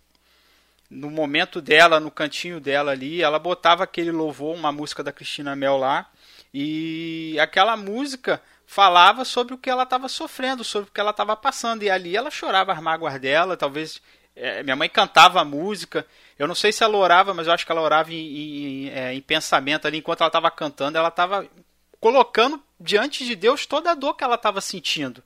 No momento dela, no cantinho dela ali, ela botava aquele louvor, uma música da Cristina Mel lá. E aquela música falava sobre o que ela estava sofrendo, sobre o que ela estava passando. E ali ela chorava as mágoas dela, talvez. é, minha mãe cantava a música. Eu não sei se ela orava, mas eu acho que ela orava em, em, é, em pensamento ali. Enquanto ela estava cantando, ela estava colocando diante de Deus toda a dor que ela estava sentindo.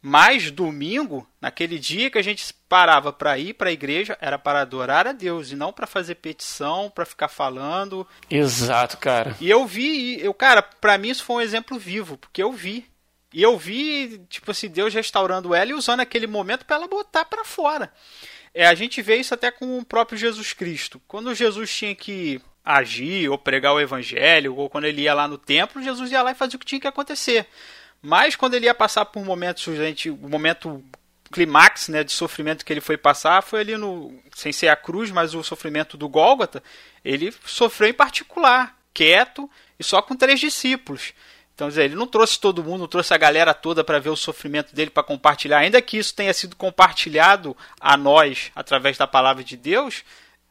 Mas domingo, naquele dia que a gente parava para ir para a igreja, era para adorar a Deus e não para fazer petição, para ficar falando. Exato, cara. E eu vi, eu, cara, para mim isso foi um exemplo vivo, porque eu vi. E eu vi, tipo assim, Deus restaurando ela e usando aquele momento para ela botar para fora. É, a gente vê isso até com o próprio Jesus Cristo. Quando Jesus tinha que agir ou pregar o evangelho, ou quando ele ia lá no templo, Jesus ia lá e fazia o que tinha que acontecer. Mas quando ele ia passar por momentos, gente, o momento clímax né, de sofrimento que ele foi passar foi ali no. sem ser a cruz, mas o sofrimento do Gólgota, ele sofreu em particular, quieto e só com três discípulos. Então, ele não trouxe todo mundo, não trouxe a galera toda para ver o sofrimento dele, para compartilhar, ainda que isso tenha sido compartilhado a nós através da palavra de Deus.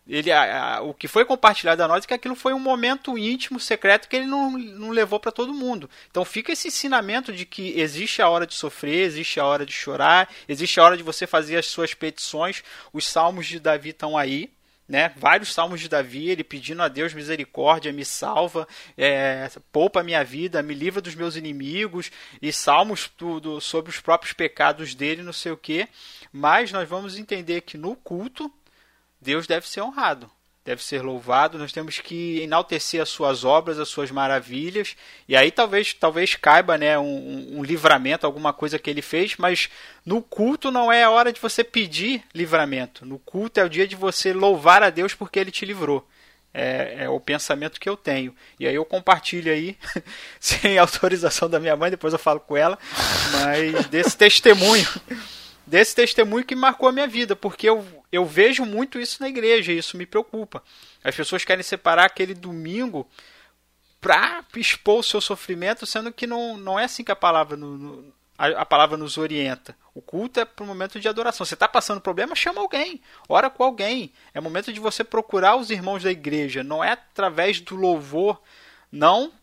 Ele, a, a, o que foi compartilhado a nós é que aquilo foi um momento íntimo, secreto, que ele não, não levou para todo mundo. Então fica esse ensinamento de que existe a hora de sofrer, existe a hora de chorar, existe a hora de você fazer as suas petições. Os salmos de Davi estão aí, né? Vários salmos de Davi, ele pedindo a Deus misericórdia, me salva, é, poupa minha vida, me livra dos meus inimigos, e salmos tudo sobre os próprios pecados dele, não sei o que. Mas nós vamos entender que no culto Deus deve ser honrado, deve ser louvado. Nós temos que enaltecer as suas obras, as suas maravilhas. E aí talvez talvez caiba né, um, um, livramento, alguma coisa que ele fez, mas no culto não é a hora de você pedir livramento. No culto é o dia de você louvar a Deus porque ele te livrou. É, é, o pensamento que eu tenho. E aí eu compartilho aí, sem autorização da minha mãe, depois eu falo com ela, mas desse testemunho desse testemunho que marcou a minha vida, porque eu, eu vejo muito isso na igreja e isso me preocupa. As pessoas querem separar aquele domingo para expor o seu sofrimento, sendo que não, não é assim que a palavra, no, no, a, a, palavra nos orienta. O culto é para o momento de adoração. Você está passando problema, chama alguém, ora com alguém. É momento de você procurar os irmãos da igreja. Não é através do louvor, não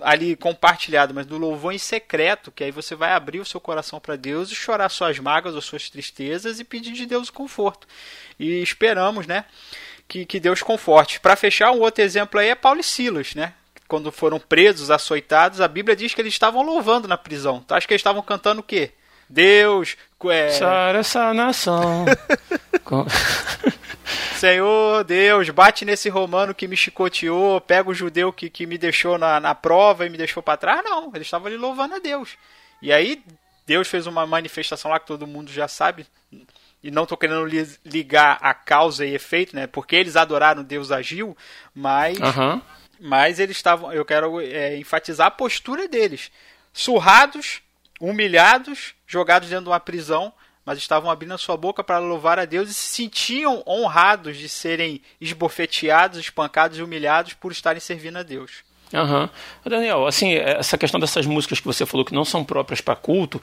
ali compartilhado, mas do louvor em secreto, que aí você vai abrir o seu coração para Deus e chorar suas mágoas ou suas tristezas e pedir de Deus o conforto. E esperamos, né, que, que Deus conforte. Para fechar, um outro exemplo aí é Paulo e Silas, né? Quando foram presos, açoitados, a Bíblia diz que eles estavam louvando na prisão. Tu acha que eles estavam cantando o quê? Deus, é... Sara essa nação. Senhor Deus, bate nesse romano que me chicoteou, pega o judeu que, que me deixou na, na prova e me deixou para trás. Não, eles estavam ali louvando a Deus. E aí, Deus fez uma manifestação lá que todo mundo já sabe. E não estou querendo ligar a causa e efeito, né? Porque eles adoraram, Deus agiu, mas. Uhum. Mas eles estavam. Eu quero é, enfatizar a postura deles. Surrados, humilhados, jogados dentro de uma prisão, mas estavam abrindo a sua boca para louvar a Deus e se sentiam honrados de serem esbofeteados, espancados e humilhados por estarem servindo a Deus. Aham. Uhum. Daniel, assim, essa questão dessas músicas que você falou que não são próprias para culto,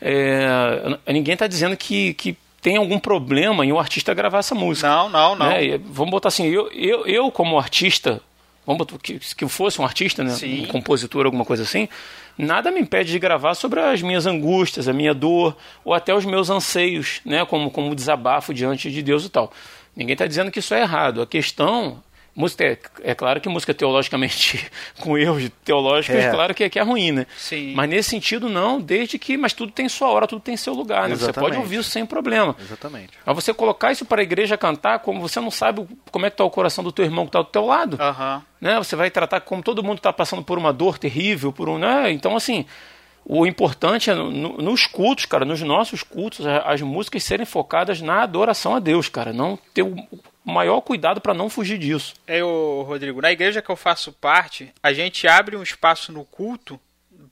é, ninguém está dizendo que, que tem algum problema em o artista gravar essa música. Não, não, não. Né? Vamos botar assim, eu, eu, eu como artista, vamos que, que fosse um artista, né? Sim. um compositor, alguma coisa assim, nada me impede de gravar sobre as minhas angústias, a minha dor, ou até os meus anseios, né? como, como desabafo diante de Deus e tal. Ninguém está dizendo que isso é errado. A questão Música é, é, claro que música teologicamente com erros teológicos, é, claro que, que é ruim, né? Sim. Mas nesse sentido não, desde que, mas tudo tem sua hora, tudo tem seu lugar, né? Você pode ouvir isso sem problema. Exatamente. Mas você colocar isso para a igreja cantar, como você não sabe como é que está o coração do teu irmão que está do teu lado, uhum. né? Você vai tratar como todo mundo está passando por uma dor terrível, por um, né? Então assim, o importante é no, no, nos cultos, cara, nos nossos cultos, as músicas serem focadas na adoração a Deus, cara, não ter o maior cuidado para não fugir disso. É, o Rodrigo, na igreja que eu faço parte, a gente abre um espaço no culto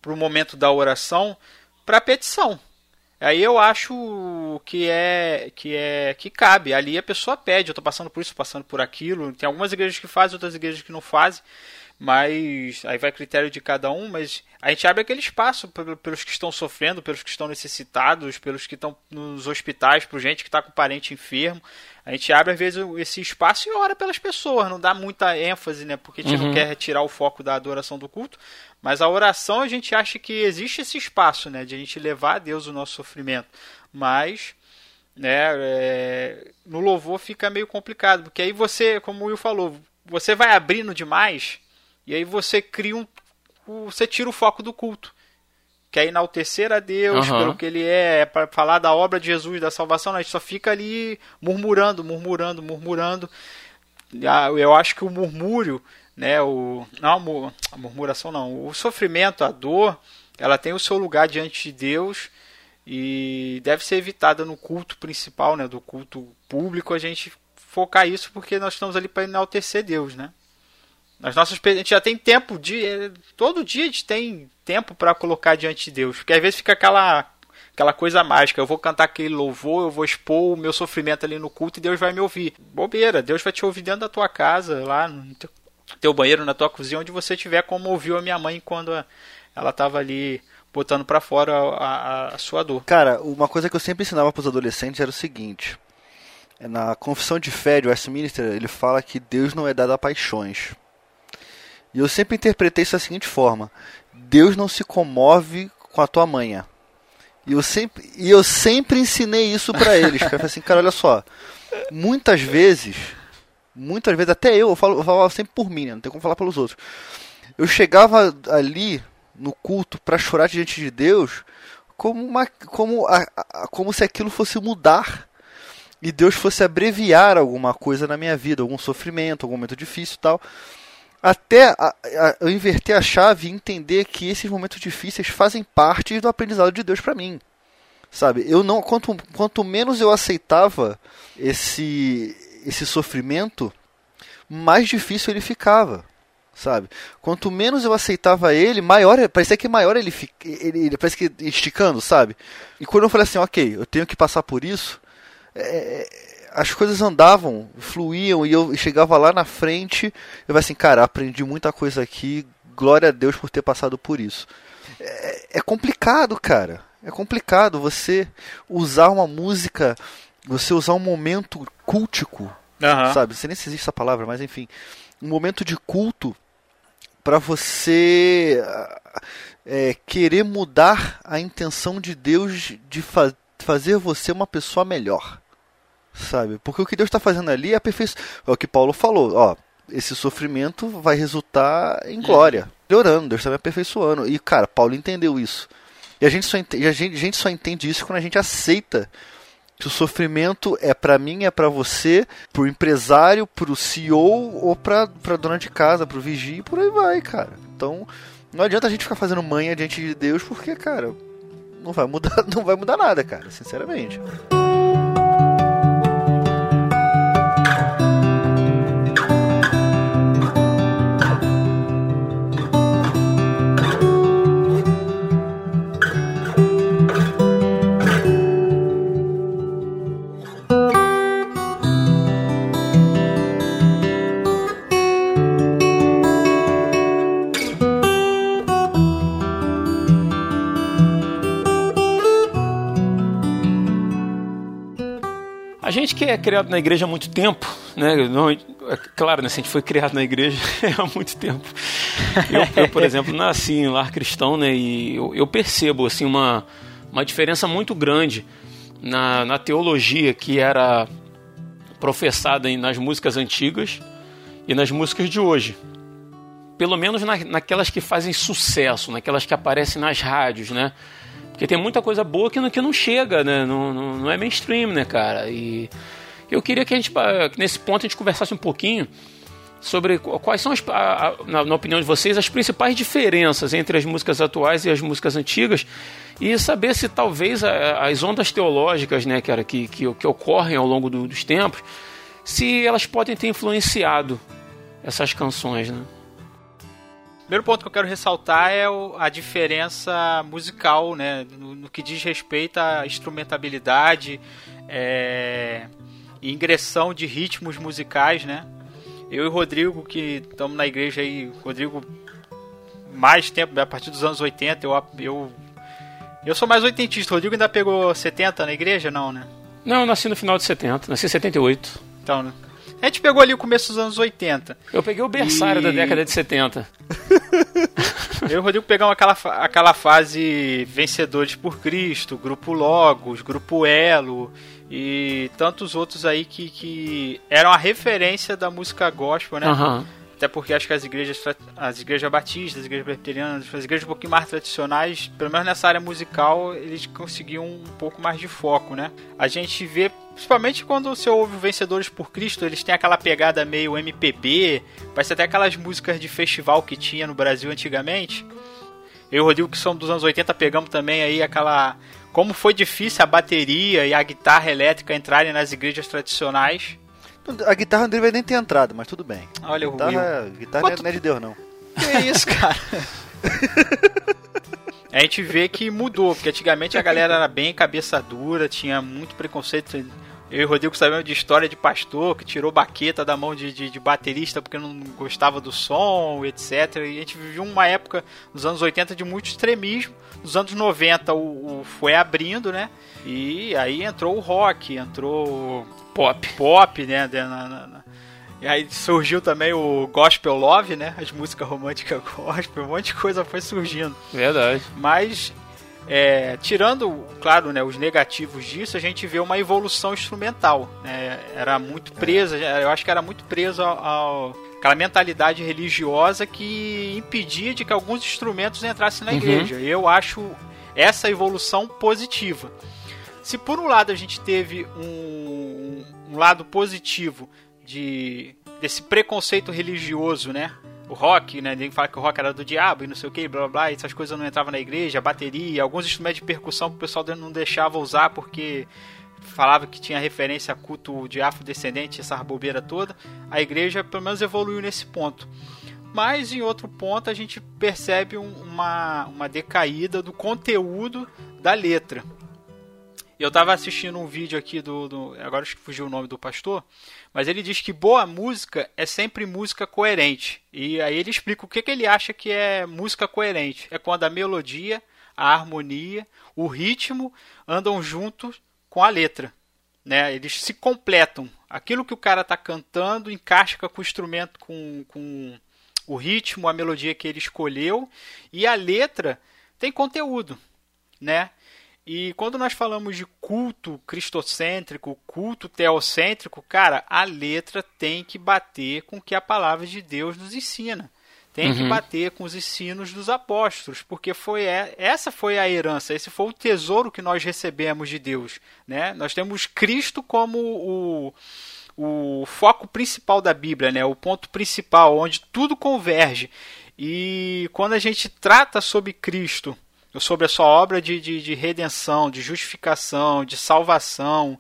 para o momento da oração para petição. Aí eu acho que é que é que cabe. Ali a pessoa pede, eu estou passando por isso, passando por aquilo. Tem algumas igrejas que fazem, outras igrejas que não fazem mas aí vai critério de cada um, mas a gente abre aquele espaço pelos que estão sofrendo, pelos que estão necessitados, pelos que estão nos hospitais, por gente que está com parente enfermo. A gente abre às vezes esse espaço e ora pelas pessoas, não dá muita ênfase, né? Porque a gente uhum. não quer retirar o foco da adoração do culto, mas a oração a gente acha que existe esse espaço, né? De a gente levar a Deus o nosso sofrimento. Mas né, é, no louvor fica meio complicado, porque aí você, como o Will falou, você vai abrindo demais e aí você cria um. Você tira o foco do culto. Que é enaltecer a Deus uhum. pelo que ele é, é para falar da obra de Jesus, da salvação, a gente só fica ali murmurando, murmurando, murmurando. Ah, eu acho que o murmúrio, né, o, não a murmuração não, o sofrimento, a dor, ela tem o seu lugar diante de Deus e deve ser evitada no culto principal, né, do culto público, a gente focar isso porque nós estamos ali para enaltecer Deus, né? Nas nossas a gente já tem tempo de eh, todo dia a gente tem tempo para colocar diante de Deus, porque às vezes fica aquela aquela coisa mágica, eu vou cantar aquele louvor, eu vou expor o meu sofrimento ali no culto e Deus vai me ouvir. Bobeira, Deus vai te ouvir dentro da tua casa, lá no teu, teu banheiro, na tua cozinha, onde você tiver, como ouviu a minha mãe quando ela estava ali botando para fora a, a- a sua dor. Cara, uma coisa que eu sempre ensinava para os adolescentes era o seguinte: é na Confissão de Fé de Westminster, ele fala que Deus não é dado a paixões. E eu sempre interpretei isso da seguinte forma: Deus não se comove com a tua manha. E eu sempre, e eu sempre ensinei isso para eles. Eu falei assim, cara, olha só. Muitas vezes, muitas vezes, até eu, eu falo, eu falo sempre por mim, né? não tem como falar pelos outros. Eu chegava ali no culto para chorar diante de Deus como, uma, como, a, a- como se aquilo fosse mudar e Deus fosse abreviar alguma coisa na minha vida, algum sofrimento, algum momento difícil e tal. Até a- a- eu inverter a chave e entender que esses momentos difíceis fazem parte do aprendizado de Deus para mim. Sabe? Eu não quanto, quanto menos eu aceitava esse esse sofrimento, mais difícil ele ficava sabe? Quanto menos eu aceitava ele, maior, parecia que maior ele, ele, ele parece que esticando, sabe? E quando eu falei assim, ok, eu tenho que passar por isso, é, as coisas andavam, fluíam e eu chegava lá na frente, eu falei assim, cara, aprendi muita coisa aqui, glória a Deus por ter passado por isso. É, é complicado, cara. É complicado você usar uma música, você usar um momento cultico sabe? Não sei nem se existe essa palavra, mas enfim, um momento de culto para você é, querer mudar a intenção de Deus de fa fazer você uma pessoa melhor, sabe? Porque o que Deus está fazendo ali é aperfeiçoar. É o que Paulo falou, ó. Esse sofrimento vai resultar em glória, melhorando. Deus está me aperfeiçoando. E cara, Paulo entendeu isso. E a gente só entende, a gente, a gente só entende isso quando a gente aceita que o sofrimento é para mim, é para você, pro empresário, pro CEO ou pra, pra dona de casa, pro vigia e por aí vai, cara. Então, não adianta a gente ficar fazendo manha diante de Deus porque, cara, não vai mudar, não vai mudar nada, cara, sinceramente. É criado na igreja há muito tempo, né? Não, é claro, né? Se a gente foi criado na igreja há muito tempo. Eu, eu, por exemplo, nasci em lar cristão, né? E eu, eu percebo assim uma, uma diferença muito grande na, na teologia que era professada nas músicas antigas e nas músicas de hoje. Pelo menos na, naquelas que fazem sucesso, naquelas que aparecem nas rádios, né? Porque tem muita coisa boa que não, que não chega, né? Não, não, não é mainstream, né, cara? E eu queria que a gente, nesse ponto, a gente conversasse um pouquinho sobre qu- quais são, as, a- a- na, na opinião de vocês, as principais diferenças entre as músicas atuais e as músicas antigas e saber se talvez a- as ondas teológicas, né, cara, que, que, que ocorrem ao longo do- dos tempos, se elas podem ter influenciado essas canções, né? Primeiro ponto que eu quero ressaltar é a diferença musical, né? No, no que diz respeito à instrumentabilidade é, e ingressão de ritmos musicais, né? Eu e o Rodrigo, que estamos na igreja aí, Rodrigo, mais tempo, a partir dos anos 80, eu, eu, eu sou mais oitentista. O Rodrigo ainda pegou 70 na igreja? Não, né? Não, eu nasci no final de 70, nasci em 78. Então, né? A gente pegou ali o começo dos anos 80. Eu peguei o berçário E- da década de 70. Eu e o Rodrigo pegamos aquela, aquela fase Vencedores por Cristo, Grupo Logos, Grupo Elo e tantos outros aí que, que eram a referência da música gospel, né? Aham. Até porque acho que as igrejas, as igrejas batistas, as igrejas presbiterianas, as igrejas um pouquinho mais tradicionais, pelo menos nessa área musical, eles conseguiam um pouco mais de foco, né? A gente vê, principalmente quando você ouve Vencedores por Cristo, eles têm aquela pegada meio MPB, parece até aquelas músicas de festival que tinha no Brasil antigamente. Eu e o Rodrigo, que somos dos anos 80, pegamos também aí aquela. Como foi difícil a bateria e a guitarra elétrica entrarem nas igrejas tradicionais. A guitarra não deveria nem ter entrado, mas tudo bem. Olha o Will. Guitarra, guitarra Quanto- não é de Deus, não. Que isso, cara? A gente vê que mudou, porque antigamente a galera era bem cabeça dura, tinha muito preconceito. Eu e o Rodrigo sabemos de história de pastor que tirou baqueta da mão de, de, de baterista porque não gostava do som, etc. E a gente viveu uma época nos anos 80 de muito extremismo. Nos anos 90 o, o foi abrindo, né? E aí entrou o rock, entrou Pop. pop, né? na- na- na- E aí surgiu também o gospel love, né? As músicas românticas gospel, um monte de coisa foi surgindo. Verdade. Mas, é, tirando, claro, né, os negativos disso, a gente vê uma evolução instrumental. Né? Era muito presa, eu acho que era muito ao, ao- aquela mentalidade religiosa que impedia de que alguns instrumentos entrassem na Uhum. igreja. Eu acho essa evolução positiva. Se por um lado a gente teve um, um lado positivo de desse preconceito religioso, né? O rock, né? Ninguém fala que o rock era do diabo e não sei o que, blá blá blá, essas coisas não entravam na igreja, bateria, alguns instrumentos de percussão que o pessoal não deixava usar porque falava que tinha referência a culto de afrodescendente, essa bobeira toda. A igreja pelo menos evoluiu nesse ponto. Mas em outro ponto a gente percebe um- uma, uma decaída do conteúdo da letra. Eu tava assistindo um vídeo aqui do, do- Agora acho que fugiu o nome do pastor. Mas ele diz que boa música é sempre música coerente. E aí ele explica o que, que ele acha que é música coerente. É quando a melodia, a harmonia, o ritmo andam juntos com a letra. Né? Eles se completam. Aquilo que o cara tá cantando encaixa com o instrumento, com, com o ritmo, a melodia que ele escolheu. E a letra tem conteúdo. Né? E quando nós falamos de culto cristocêntrico, culto teocêntrico, cara, a letra tem que bater com o que a palavra de Deus nos ensina. Tem que bater com os ensinos dos apóstolos, porque foi essa foi a herança, esse foi o tesouro que nós recebemos de Deus, né? Nós temos Cristo como o o foco principal da Bíblia, né? O ponto principal onde tudo converge. E quando a gente trata sobre Cristo, sobre a sua obra de, de, de redenção, de justificação, de salvação,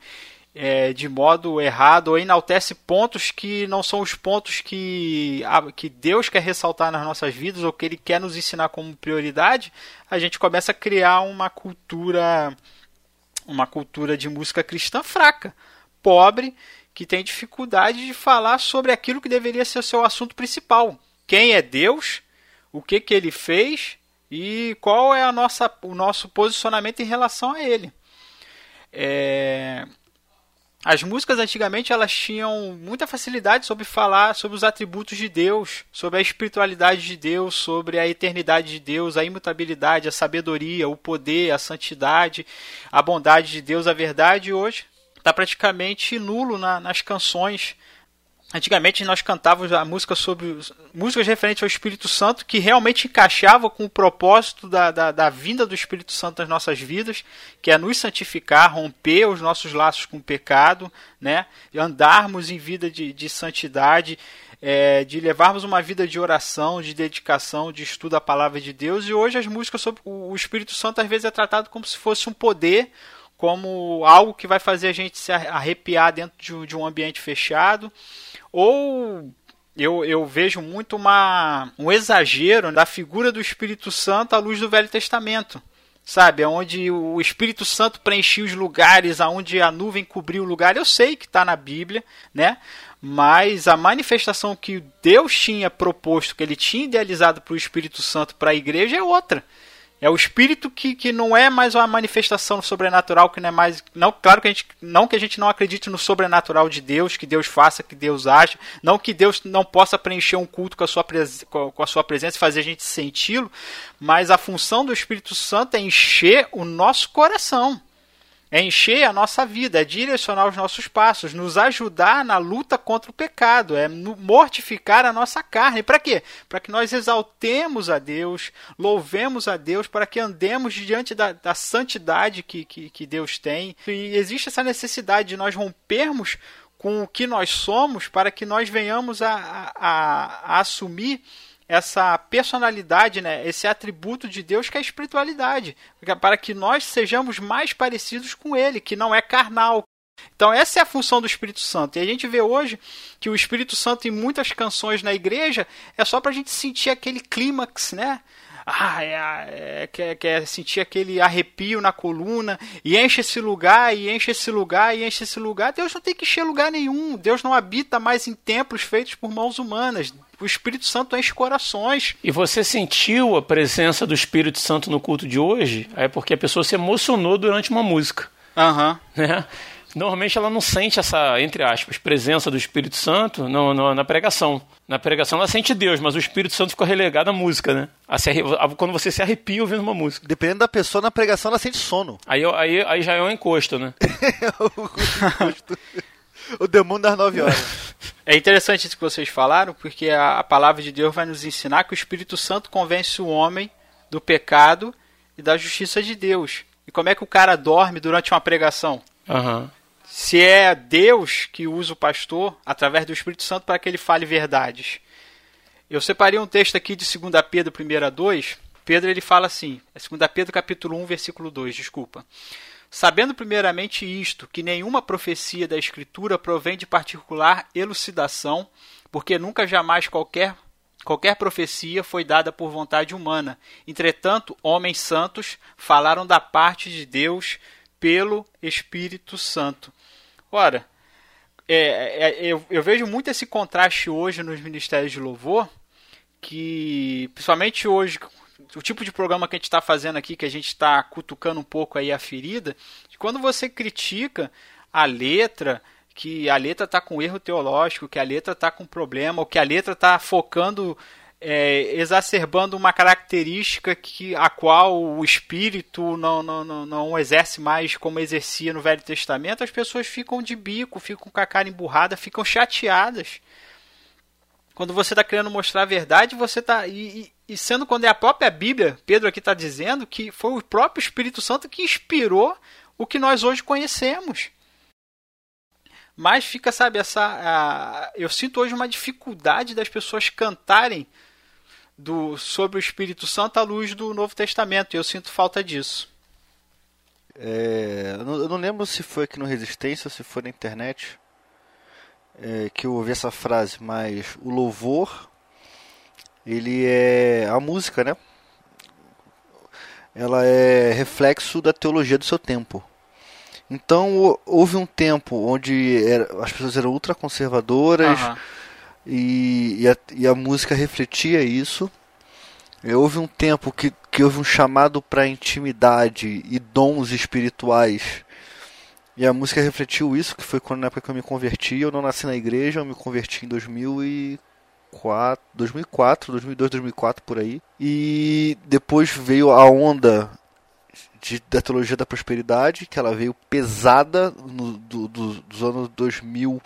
é, de modo errado, ou enaltece pontos que não são os pontos que, a- que Deus quer ressaltar nas nossas vidas, ou que Ele quer nos ensinar como prioridade, a gente começa a criar uma cultura, uma cultura de música cristã fraca, pobre, que tem dificuldade de falar sobre aquilo que deveria ser o seu assunto principal. Quem é Deus? O que, que ele fez? E qual é a nossa, o nosso posicionamento em relação a ele. É, As músicas antigamente elas tinham muita facilidade sobre falar sobre os atributos de Deus, sobre a espiritualidade de Deus, sobre a eternidade de Deus, a imutabilidade, a sabedoria, o poder, a santidade, a bondade de Deus, a verdade. E hoje está praticamente nulo na, nas canções Antigamente nós cantávamos a música sobre músicas referentes ao Espírito Santo que realmente encaixavam com o propósito da, da, da vinda do Espírito Santo nas nossas vidas, que é nos santificar, romper os nossos laços com o pecado, né? Andarmos em vida de, de santidade, é, de levarmos uma vida de oração, de dedicação, de estudo à palavra de Deus. E hoje as músicas sobre o Espírito Santo às vezes é tratado como se fosse um poder, como algo que vai fazer a gente se arrepiar dentro de um- ambiente fechado ou eu, eu vejo muito uma, um exagero da figura do Espírito Santo à luz do Velho Testamento. Sabe, onde o Espírito Santo preenchia os lugares, aonde a nuvem cobriu o lugar. Eu sei que está na Bíblia, né? Mas a manifestação que Deus tinha proposto, que ele tinha idealizado para o Espírito Santo para a igreja é outra. É o espírito que, que não é mais uma manifestação sobrenatural, que não é mais. Não, claro que a gente. Não que a gente não acredite no sobrenatural de Deus, que Deus faça, que Deus aja. Não que Deus não possa preencher um culto com a sua, com a sua presença e fazer a gente senti-lo. Mas a função do Espírito Santo é encher o nosso coração. É encher a nossa vida, é direcionar os nossos passos, nos ajudar na luta contra o pecado, é mortificar a nossa carne. Para quê? Para que nós exaltemos a Deus, louvemos a Deus, para que andemos diante da, da santidade que, que, que Deus tem. E existe essa necessidade de nós rompermos com o que nós somos para que nós venhamos a, a- a assumir essa personalidade, né, esse atributo de Deus que é a espiritualidade, para que nós sejamos mais parecidos com Ele, que não é carnal, Então essa é a função do Espírito Santo. E a gente vê hoje que o Espírito Santo em muitas canções na igreja é só pra gente sentir aquele clímax, né? Ah, é, é, quer, quer sentir aquele arrepio na coluna e enche esse lugar, e enche esse lugar, e enche esse lugar. Deus não tem que encher lugar nenhum. Deus não habita mais em templos feitos por mãos humanas. O Espírito Santo enche corações. E você sentiu a presença do Espírito Santo no culto de hoje? É porque a pessoa se emocionou durante uma música. Aham. né? Normalmente ela não sente essa, entre aspas, presença do Espírito Santo no, no- na pregação. Na pregação ela sente Deus, mas o Espírito Santo ficou relegado à música, né? A se a- quando você se arrepia ouvindo uma música. Dependendo da pessoa, na pregação ela sente sono. Aí, aí, aí já é um encosto, né? o demônio das 9 horas. É interessante isso que vocês falaram, porque a, a palavra de Deus vai nos ensinar que o Espírito Santo convence o homem do pecado e da justiça de Deus. E como é que o cara dorme durante uma pregação? Aham. Se é Deus que usa o pastor através do Espírito Santo para que ele fale verdades. Eu separei um texto aqui de 2 Pedro 1 a 2. Pedro ele fala assim, é 2 Pedro capítulo 1, versículo 2, desculpa. Sabendo primeiramente isto, que nenhuma profecia da Escritura provém de particular elucidação, porque nunca jamais qualquer, qualquer profecia foi dada por vontade humana. Entretanto, homens santos falaram da parte de Deus pelo Espírito Santo. Ora, é, é, eu, eu vejo muito esse contraste hoje nos ministérios de louvor, que principalmente hoje o tipo de programa que a gente está fazendo aqui, que a gente está cutucando um pouco aí a ferida, quando você critica a letra, que a letra está com erro teológico, que a letra está com problema, ou que a letra está focando, é, exacerbando uma característica que a qual o espírito não, não, não, não exerce mais como exercia no Velho Testamento, as pessoas ficam de bico, ficam com a cara emburrada, ficam chateadas quando você está querendo mostrar a verdade, você está. E, e- sendo quando é a própria Bíblia, Pedro aqui está dizendo que foi o próprio Espírito Santo que inspirou o que nós hoje conhecemos. Mas fica, sabe, essa. a- eu sinto hoje uma dificuldade das pessoas cantarem do, sobre o Espírito Santo à luz do Novo Testamento. E eu sinto falta disso. É, eu, não, eu não lembro se foi aqui no Resistência ou se foi na internet é, que eu ouvi essa frase, mas o louvor, ele é a música, né? Ela é reflexo da teologia do seu tempo. Então hou- houve um tempo onde era- as pessoas eram ultraconservadoras Aham. e, e, a, e a música refletia isso. E houve um tempo que, que houve um chamado para intimidade e dons espirituais. E a música refletiu isso, que foi quando na época que eu me converti. Eu não nasci na igreja, eu me converti em 2004, 2004, 2002, 2004 por aí. E depois veio a onda de, da teologia da prosperidade, que ela veio pesada no, do, do- dos anos 2000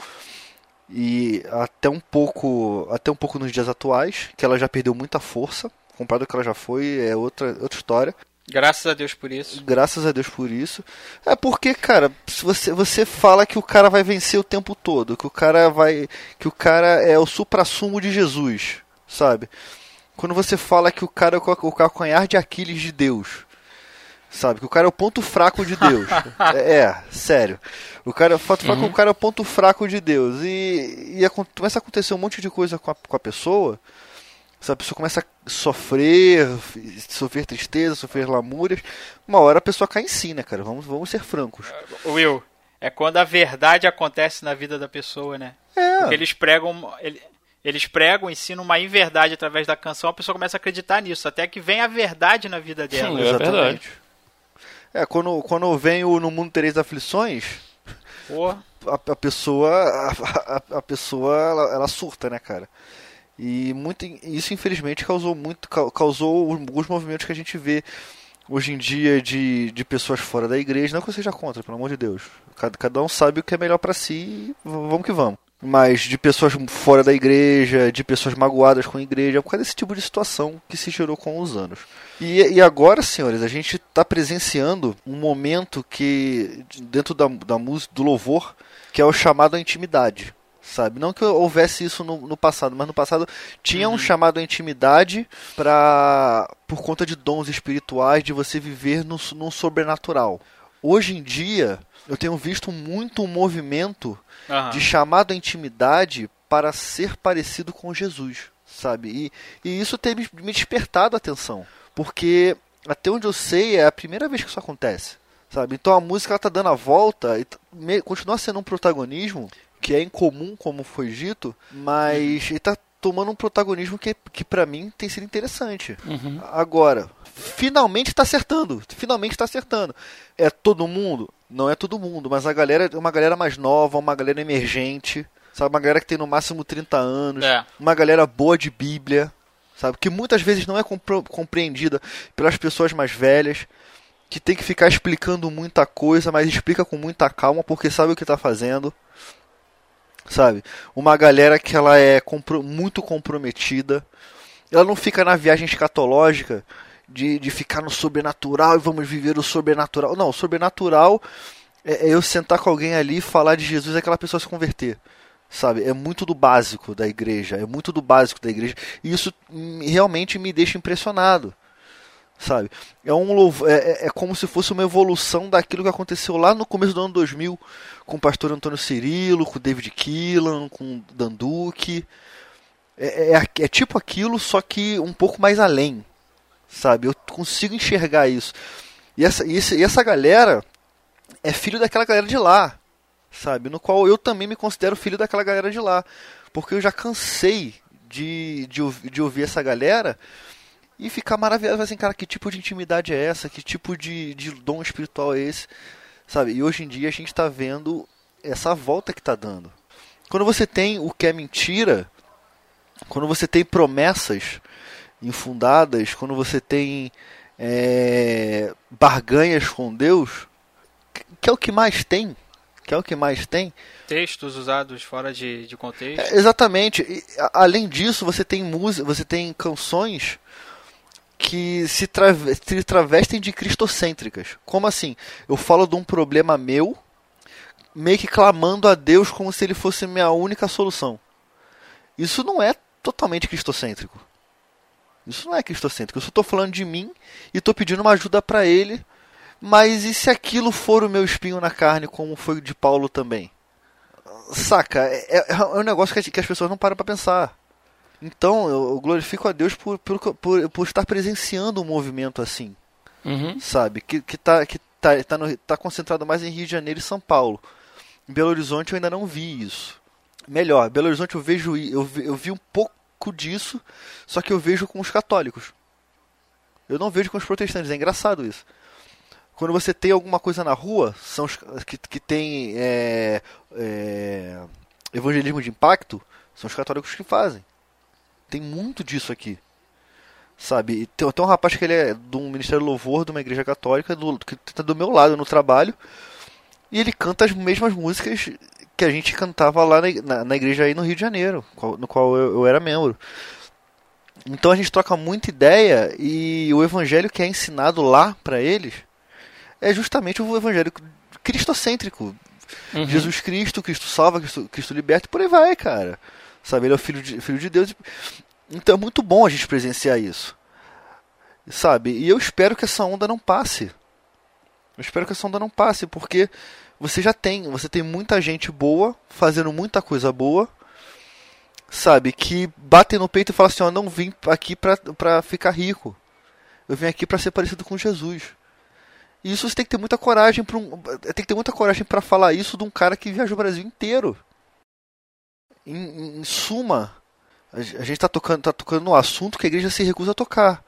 e até um pouco até um pouco nos dias atuais, que ela já perdeu muita força, comparado ao que ela já foi, é outra outra história. Graças a Deus por isso. Graças a Deus por isso. É porque, cara, se você você fala que o cara vai vencer o tempo todo, que o cara vai que o cara é o suprassumo de Jesus, sabe? Quando você fala que o cara é o cal- o calcanhar de Aquiles de Deus, sabe? Que o cara é o ponto fraco de Deus. é, é, sério. O cara, o fato fala que o cara é o ponto fraco de Deus. E, e acon- começa a acontecer um monte de coisa com a, com a pessoa. Essa pessoa começa a sofrer, sofrer tristeza, sofrer lamúrias. Uma hora a pessoa cai em si, né, cara? Vamos, vamos ser francos. Will, é quando a verdade acontece na vida da pessoa, né? Porque É, eles pregam. ele- Eles pregam, ensinam uma inverdade através da canção, a pessoa começa a acreditar nisso, até que vem a verdade na vida dela. Sim. É verdade. É, quando, quando vem o No Mundo Tereis Aflições, a, a pessoa a, a- a pessoa ela, ela surta, né, cara? E muito, isso infelizmente causou muito cau- causou alguns movimentos que a gente vê hoje em dia de, de pessoas fora da igreja, não que eu seja contra, pelo amor de Deus. Cada, cada um sabe o que é melhor pra si, e vamos que vamos. Mas de pessoas fora da igreja, de pessoas magoadas com a igreja, por causa desse tipo de situação que se gerou com os anos. E, e agora, senhores, a gente está presenciando um momento que, dentro da, da música, do louvor, que é o chamado à intimidade. Sabe? Não que houvesse isso no, no passado, mas no passado tinha um chamado à intimidade pra, por conta de dons espirituais, de você viver no, no sobrenatural. hoje em dia eu tenho visto muito um movimento Aham. de chamado à intimidade para ser parecido com Jesus, sabe? E, e isso tem me despertado a atenção, porque até onde eu sei é a primeira vez que isso acontece, sabe? Então a música ela tá dando a volta e continua sendo um protagonismo que é incomum, como foi dito, mas ele tá tomando um protagonismo que, que para mim tem sido interessante. Agora, finalmente tá acertando. Finalmente tá acertando. É todo mundo? Não é todo mundo, mas a galera é uma galera mais nova, uma galera emergente, sabe? Uma galera que tem no máximo 30 anos, É. uma galera boa de Bíblia, sabe? Que muitas vezes não é compreendida pelas pessoas mais velhas, que tem que ficar explicando muita coisa, mas explica com muita calma porque sabe o que tá fazendo. Sabe? Uma galera que ela é compro- muito comprometida. Ela não fica na viagem escatológica de, de ficar no sobrenatural e vamos viver o sobrenatural. Não, o sobrenatural é, é eu sentar com alguém ali e falar de Jesus e aquela pessoa se converter. Sabe? É muito do básico da igreja. É muito do básico da igreja. E isso hum, realmente me deixa impressionado. Sabe? É, um é, é- é como se fosse uma evolução daquilo que aconteceu lá no começo do ano 2000 com o pastor Antônio Cirilo, com o David Keelan, com o Danduque. É, é, é tipo aquilo, só que um pouco mais além. Sabe? Eu consigo enxergar isso. E essa, e esse- e essa galera é filho daquela galera de lá. Sabe? No qual eu também me considero filho daquela galera de lá. Porque eu já cansei de, de, de ouvir essa galera e ficar maravilhado, assim, cara, que tipo de intimidade é essa? Que tipo de, de dom espiritual é esse? Sabe? E hoje em dia a gente está vendo essa volta que está dando. Quando você tem o que é mentira, quando você tem promessas infundadas, quando você tem é, barganhas com Deus, que- é o que mais tem, que é o que mais tem, Textos usados fora de, de contexto. é, exatamente. E, além disso, você tem música, você tem canções que se, trave- se travestem de cristocêntricas. Como assim? Eu falo de um problema meu, meio que clamando a Deus como se ele fosse minha única solução. Isso não é totalmente cristocêntrico. Isso não é cristocêntrico. Eu só estou falando de mim e estou pedindo uma ajuda para ele. Mas e se aquilo for o meu espinho na carne, como foi o de Paulo também? Saca? É, é um negócio que, as- pessoas não param pra pensar. Então, eu, glorifico a Deus por, por, por, por estar presenciando um movimento assim, Uhum. sabe? Que, que, tá, que tá, tá, no- tá concentrado mais em Rio de Janeiro e São Paulo. Em Belo Horizonte eu ainda não vi isso. Melhor, Belo Horizonte eu vejo eu vi, eu vi um pouco disso, só que eu vejo com os católicos. Eu não vejo com os protestantes, é engraçado isso. Quando você tem alguma coisa na rua, são os que, que tem é, é, evangelismo de impacto, são os católicos que fazem. Tem muito disso aqui. Sabe? Tem, tem um rapaz que ele é de um Ministério Louvor, de uma igreja católica, do, que tá do meu lado no trabalho, e ele canta as mesmas músicas que a gente cantava lá na, na, igreja aí no Rio de Janeiro, no qual eu, eu era membro. Então a gente troca muita ideia e o evangelho que é ensinado lá para eles é justamente o evangelho cristocêntrico. Uhum. Jesus Cristo, Cristo salva, Cristo, Cristo liberta, e por aí vai, cara. Sabe, ele é o filho de, filho de Deus. Então é muito bom a gente presenciar isso. Sabe? E eu espero que essa onda não passe. Eu espero que essa onda não passe, porque você já tem, você tem muita gente boa, fazendo muita coisa boa, sabe? Que batem no peito e falam assim, ó, não vim aqui pra, pra ficar rico. Eu vim aqui pra ser parecido com Jesus. E isso você tem que ter muita coragem para um, tem que ter muita coragem para falar isso de um cara que viaja o Brasil inteiro. Em, em- suma, a gente está tocando, tá tocando no assunto que a igreja se recusa a tocar.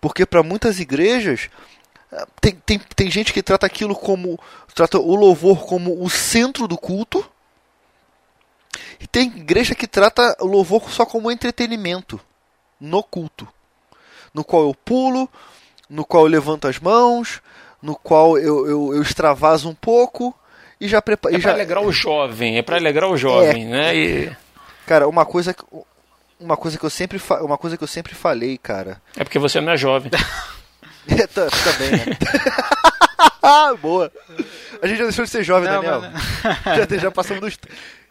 Porque para muitas igrejas eh, tem, tem, tem gente que trata aquilo como trata o louvor como o centro do culto. E tem igreja que trata o louvor só como entretenimento no culto, no qual eu pulo, no qual eu levanto as mãos, no qual eu, eu, eu extravaso um pouco e já preparo. É pra alegrar o jovem, é pra alegrar o É. jovem, né? E Cara, uma coisa que uma coisa que eu sempre fa- uma coisa que eu sempre falei, cara. é porque você não é jovem. É, tá, também, né? Boa. A gente já deixou de ser jovem, Não, Daniel. mas- Já, já passamos dos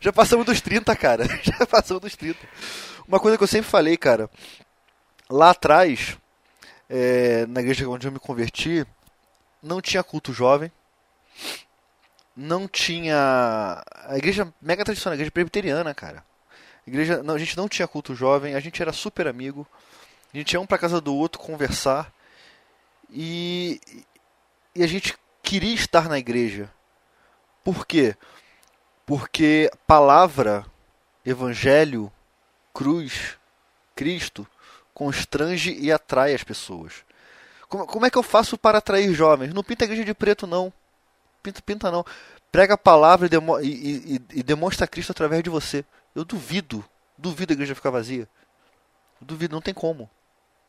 já passamos dos 30, cara. Já passamos dos 30. Uma coisa que eu sempre falei, cara, lá atrás, é, na igreja onde eu me converti, não tinha culto jovem. Não tinha. A igreja mega tradicional, a igreja presbiteriana, cara. A igreja, não, a gente não tinha culto jovem, a gente era super amigo. A gente ia um pra casa do outro conversar. E, e a gente queria estar na igreja. Por quê? Porque palavra, evangelho, cruz, Cristo constrange e atrai as pessoas. Como, como é que eu faço para atrair jovens? Não pinta a igreja de preto, não. Pinta, pinta não. Prega a palavra e, demo, e, e, e demonstra Cristo através de você. Eu duvido, duvido a igreja ficar vazia. Eu duvido, não tem como.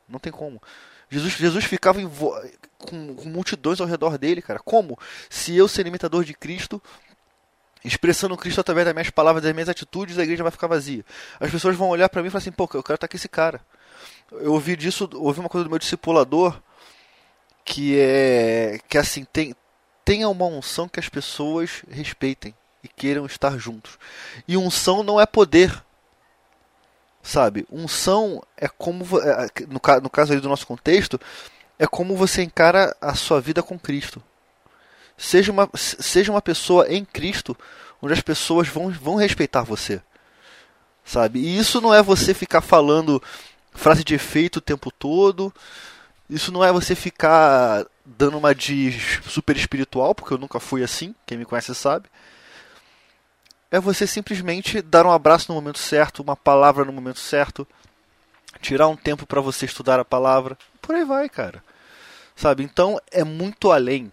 Não tem como. Jesus, Jesus ficava vo- com, com multidões ao redor dele, cara. Como? Se eu ser imitador de Cristo, expressando Cristo através das minhas palavras, das minhas atitudes, a igreja vai ficar vazia. As pessoas vão olhar pra mim e falar assim, pô, eu quero estar com esse cara. Eu ouvi disso, ouvi uma coisa do meu discipulador que é que assim tem tenha uma unção que as pessoas respeitem e queiram estar juntos. E unção não é poder. Sabe? Unção é como vo- é, no, ca- no caso do nosso contexto, é como você encara a sua vida com Cristo. Seja uma, se- seja uma pessoa em Cristo, onde as pessoas vão, vão respeitar você. Sabe? E isso não é você ficar falando frase de efeito o tempo todo. Isso não é você ficar dando uma de super espiritual, porque eu nunca fui assim, quem me conhece sabe. É você simplesmente dar um abraço no momento certo, uma palavra no momento certo, tirar um tempo para você estudar a palavra. Por aí vai, cara. Sabe? Então é muito além,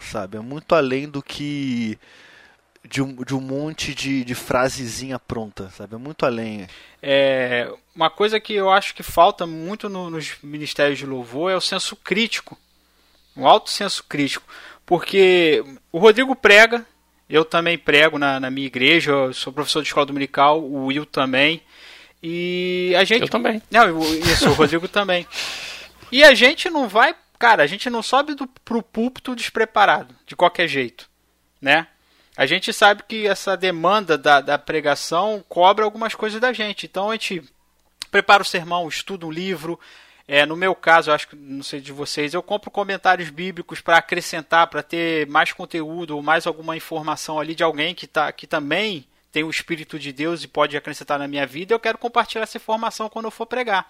sabe? É muito além do que de um, de um monte de, de frasezinha pronta, sabe? É muito além. É, uma coisa que eu acho que falta muito no- nos ministérios de louvor é o senso crítico. Um alto senso crítico. Porque o Rodrigo prega, eu também prego na, na minha igreja, eu sou professor de escola dominical, o Will também. E a gente. Eu também. Não, isso, o Rodrigo também. E a gente não vai. Cara, a gente não sobe do, pro púlpito despreparado, de qualquer jeito. Né? A gente sabe que essa demanda da, da pregação cobra algumas coisas da gente. Então a gente prepara o sermão, estuda um livro. É, no meu caso, eu acho que não sei de vocês, eu compro comentários bíblicos para acrescentar, para ter mais conteúdo ou mais alguma informação ali de alguém que, tá, que também tem o Espírito de Deus e pode acrescentar na minha vida. Eu quero compartilhar essa informação quando eu for pregar.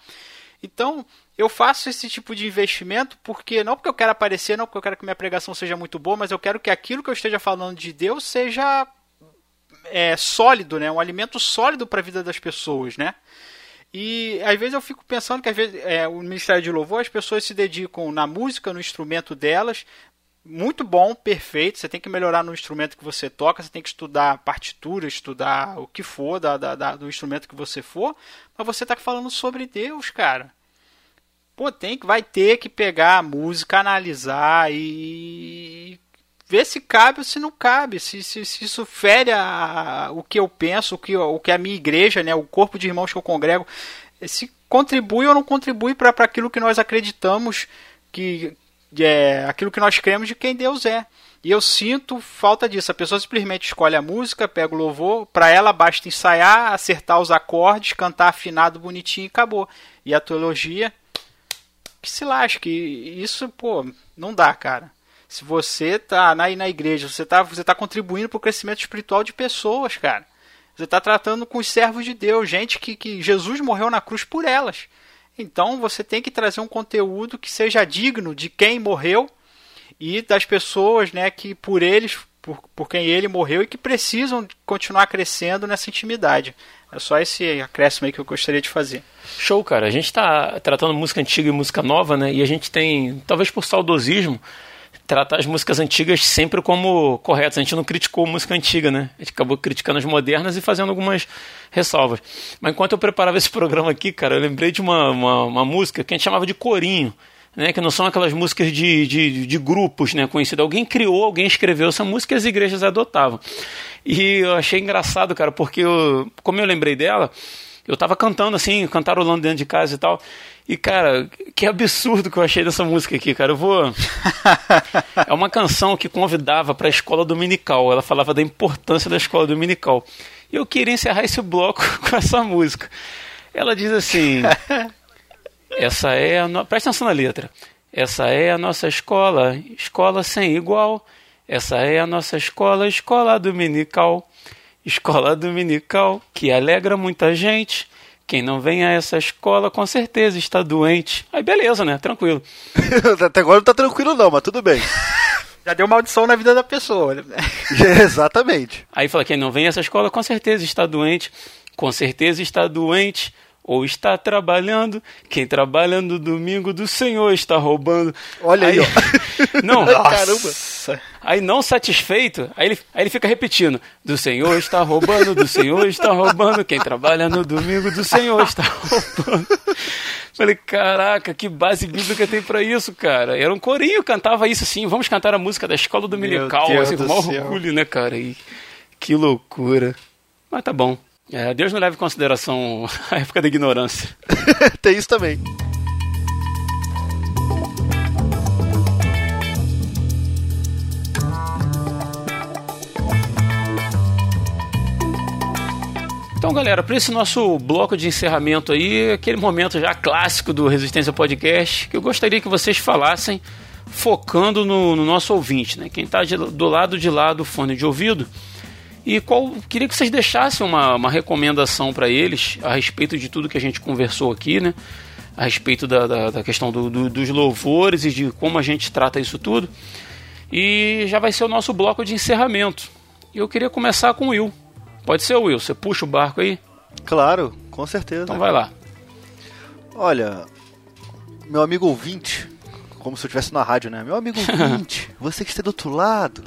Então, eu faço esse tipo de investimento porque não porque eu quero aparecer, não porque eu quero que minha pregação seja muito boa, mas eu quero que aquilo que eu esteja falando de Deus seja é, sólido, né? Um alimento sólido para a vida das pessoas, né? E às vezes eu fico pensando que às vezes é, o Ministério de Louvor as pessoas se dedicam na música, no instrumento delas, muito bom, perfeito. Você tem que melhorar no instrumento que você toca, você tem que estudar partitura, estudar o que for da, da- da- do instrumento que você for, mas você está falando sobre Deus, cara. Pô, tem que vai ter que pegar a música, analisar e ver se cabe ou se não cabe, se, se, se isso fere a, o que eu penso, o que, o que a minha igreja, né, o corpo de irmãos que eu congrego, se contribui ou não contribui para aquilo que nós acreditamos, que é aquilo que nós cremos de quem Deus é. E eu sinto falta disso. A pessoa simplesmente escolhe a música, pega o louvor, para ela basta ensaiar, acertar os acordes, cantar afinado, bonitinho e acabou. E a teologia, que se lasque. Isso, pô, não dá, cara. Se você tá na, na igreja, você tá, você tá contribuindo para o crescimento espiritual de pessoas, cara. Você está tratando com os servos de Deus, gente que, que Jesus morreu na cruz por elas. Então você tem que trazer um conteúdo que seja digno de quem morreu e das pessoas né, que por eles, por, por quem ele morreu e que precisam continuar crescendo nessa intimidade. É só esse acréscimo aí que eu gostaria de fazer. Show, cara. A gente tá tratando música antiga e música nova, né? E a gente tem, talvez por saudosismo, tratar as músicas antigas sempre como corretas. A gente não criticou música antiga, né? A gente acabou criticando as modernas e fazendo algumas ressalvas. Mas enquanto eu preparava esse programa aqui, cara, eu lembrei de uma, uma, uma música que a gente chamava de corinho. Né, que não são aquelas músicas de, de, de grupos né, conhecidos. Alguém criou, alguém escreveu essa música e as igrejas adotavam. E eu achei engraçado, cara, porque eu, como eu lembrei dela, eu tava cantando assim, cantarolando dentro de casa e tal. E, cara, que absurdo que eu achei dessa música aqui, cara. Eu vou. é uma canção que convidava para a escola dominical. Ela falava da importância da escola dominical. E eu queria encerrar esse bloco com essa música. Ela diz assim: Essa é a. No... Presta atenção na letra. Essa é a nossa escola, escola sem igual. Essa é a nossa escola, escola dominical. Escola dominical que alegra muita gente. Quem não vem a essa escola com certeza está doente. Aí beleza, né? Tranquilo. Até agora não tá tranquilo não, mas tudo bem. Já deu maldição na vida da pessoa. né? Exatamente. Aí fala: quem não vem a essa escola com certeza está doente. Com certeza está doente. Ou está trabalhando. Quem trabalha no domingo do Senhor está roubando. Olha aí, ó. Não, Caramba. Aí não satisfeito, aí ele, aí ele fica repetindo: Do Senhor está roubando, do Senhor está roubando, quem trabalha no domingo do Senhor está roubando. Falei, caraca, que base bíblica tem pra isso, cara? Era um corinho, cantava isso assim, vamos cantar a música da escola dominical, assim, do maior céu. orgulho, né, cara? E, que loucura. Mas tá bom. É, Deus não leva em consideração a época da ignorância. Tem isso também. Então, galera, para esse nosso bloco de encerramento aí, aquele momento já clássico do Resistência Podcast, que eu gostaria que vocês falassem focando no, no nosso ouvinte, né? Quem está do lado de lá do fone de ouvido. E qual queria que vocês deixassem uma, uma recomendação para eles a respeito de tudo que a gente conversou aqui, né? A respeito da, da, da questão do- do- dos louvores e de como a gente trata isso tudo. E já vai ser o nosso bloco de encerramento. Eu queria começar com o Will. Pode ser, Will? Você puxa o barco aí? Claro, com certeza. Então vai lá. Olha, meu amigo ouvinte, como se eu estivesse na rádio, né? Meu amigo ouvinte, você que está do outro lado.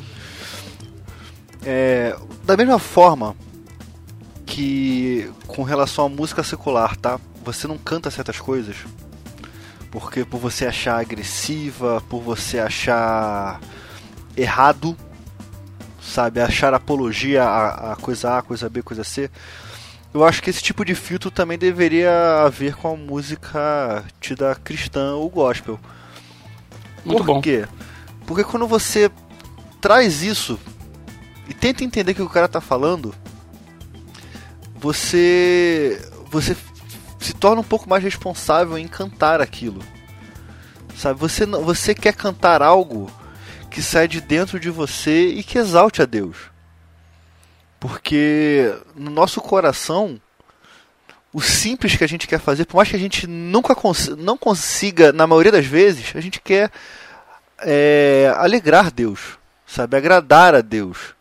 É, da mesma forma que com relação à música secular, tá? Você não canta certas coisas porque por você achar agressiva, por você achar errado, sabe, achar apologia a, a coisa A, coisa B, coisa C. Eu acho que esse tipo de filtro também deveria haver com a música tida cristã ou gospel. Muito Por bom. quê? Porque quando você traz isso e tenta entender o que o cara tá falando, você você se torna um pouco mais responsável em cantar aquilo. Sabe, você não- você quer cantar algo que sai de dentro de você e que exalte a Deus. Porque no nosso coração o simples que a gente quer fazer, por mais que a gente nunca cons não consiga, na maioria das vezes, a gente quer é, alegrar Deus, sabe, agradar a Deus,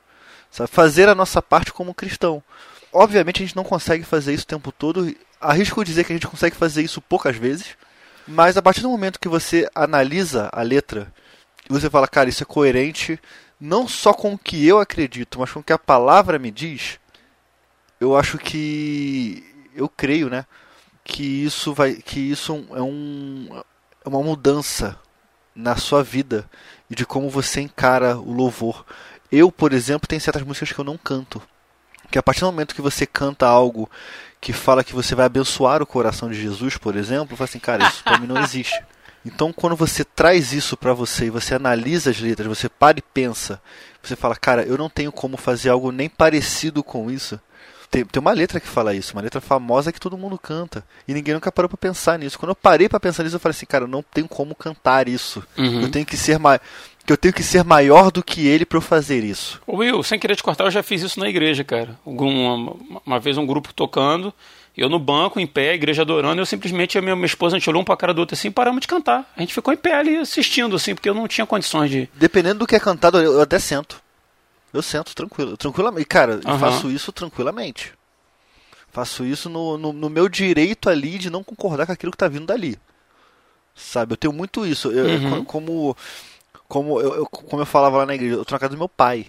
sabe, fazer a nossa parte como cristão. Obviamente a gente não consegue fazer isso o tempo todo. Arrisco dizer que a gente consegue fazer isso poucas vezes, mas a partir do momento que você analisa a letra e você fala, cara, isso é coerente não só com o que eu acredito, mas com o que a palavra me diz, eu acho que eu creio, né, que isso vai que isso é um é uma mudança na sua vida e de como você encara o louvor. Eu, por exemplo, tenho certas músicas que eu não canto. Que a partir do momento que você canta algo que fala que você vai abençoar o coração de Jesus, por exemplo, fala assim, cara, isso pra mim não existe. Então, quando você traz isso pra você e você analisa as letras, você para e pensa, você fala, cara, eu não tenho como fazer algo nem parecido com isso. Tem, tem uma letra que fala isso, uma letra famosa que todo mundo canta. E ninguém nunca parou pra pensar nisso. Quando eu parei pra pensar nisso, eu falei assim, cara, eu não tenho como cantar isso. Uhum. Eu tenho que ser ma... que eu tenho que ser maior do que ele pra eu fazer isso. Will, sem querer te cortar, eu já fiz isso na igreja, cara. Uma, uma vez um grupo tocando, eu no banco, em pé, a igreja adorando, eu simplesmente, a minha, minha esposa, a gente olhou um pra cara do outro assim e paramos de cantar. A gente ficou em pé ali assistindo, assim, porque eu não tinha condições de. Dependendo do que é cantado, eu até sento. Eu sento tranquilo, tranquilamente. Cara, eu Aham. faço isso tranquilamente. Faço isso no, no, no meu direito ali de não concordar com aquilo que tá vindo dali. Sabe, eu tenho muito isso. Eu- eu- Uhum. como como eu, eu- como eu falava lá na igreja, eu tô na casa do meu pai.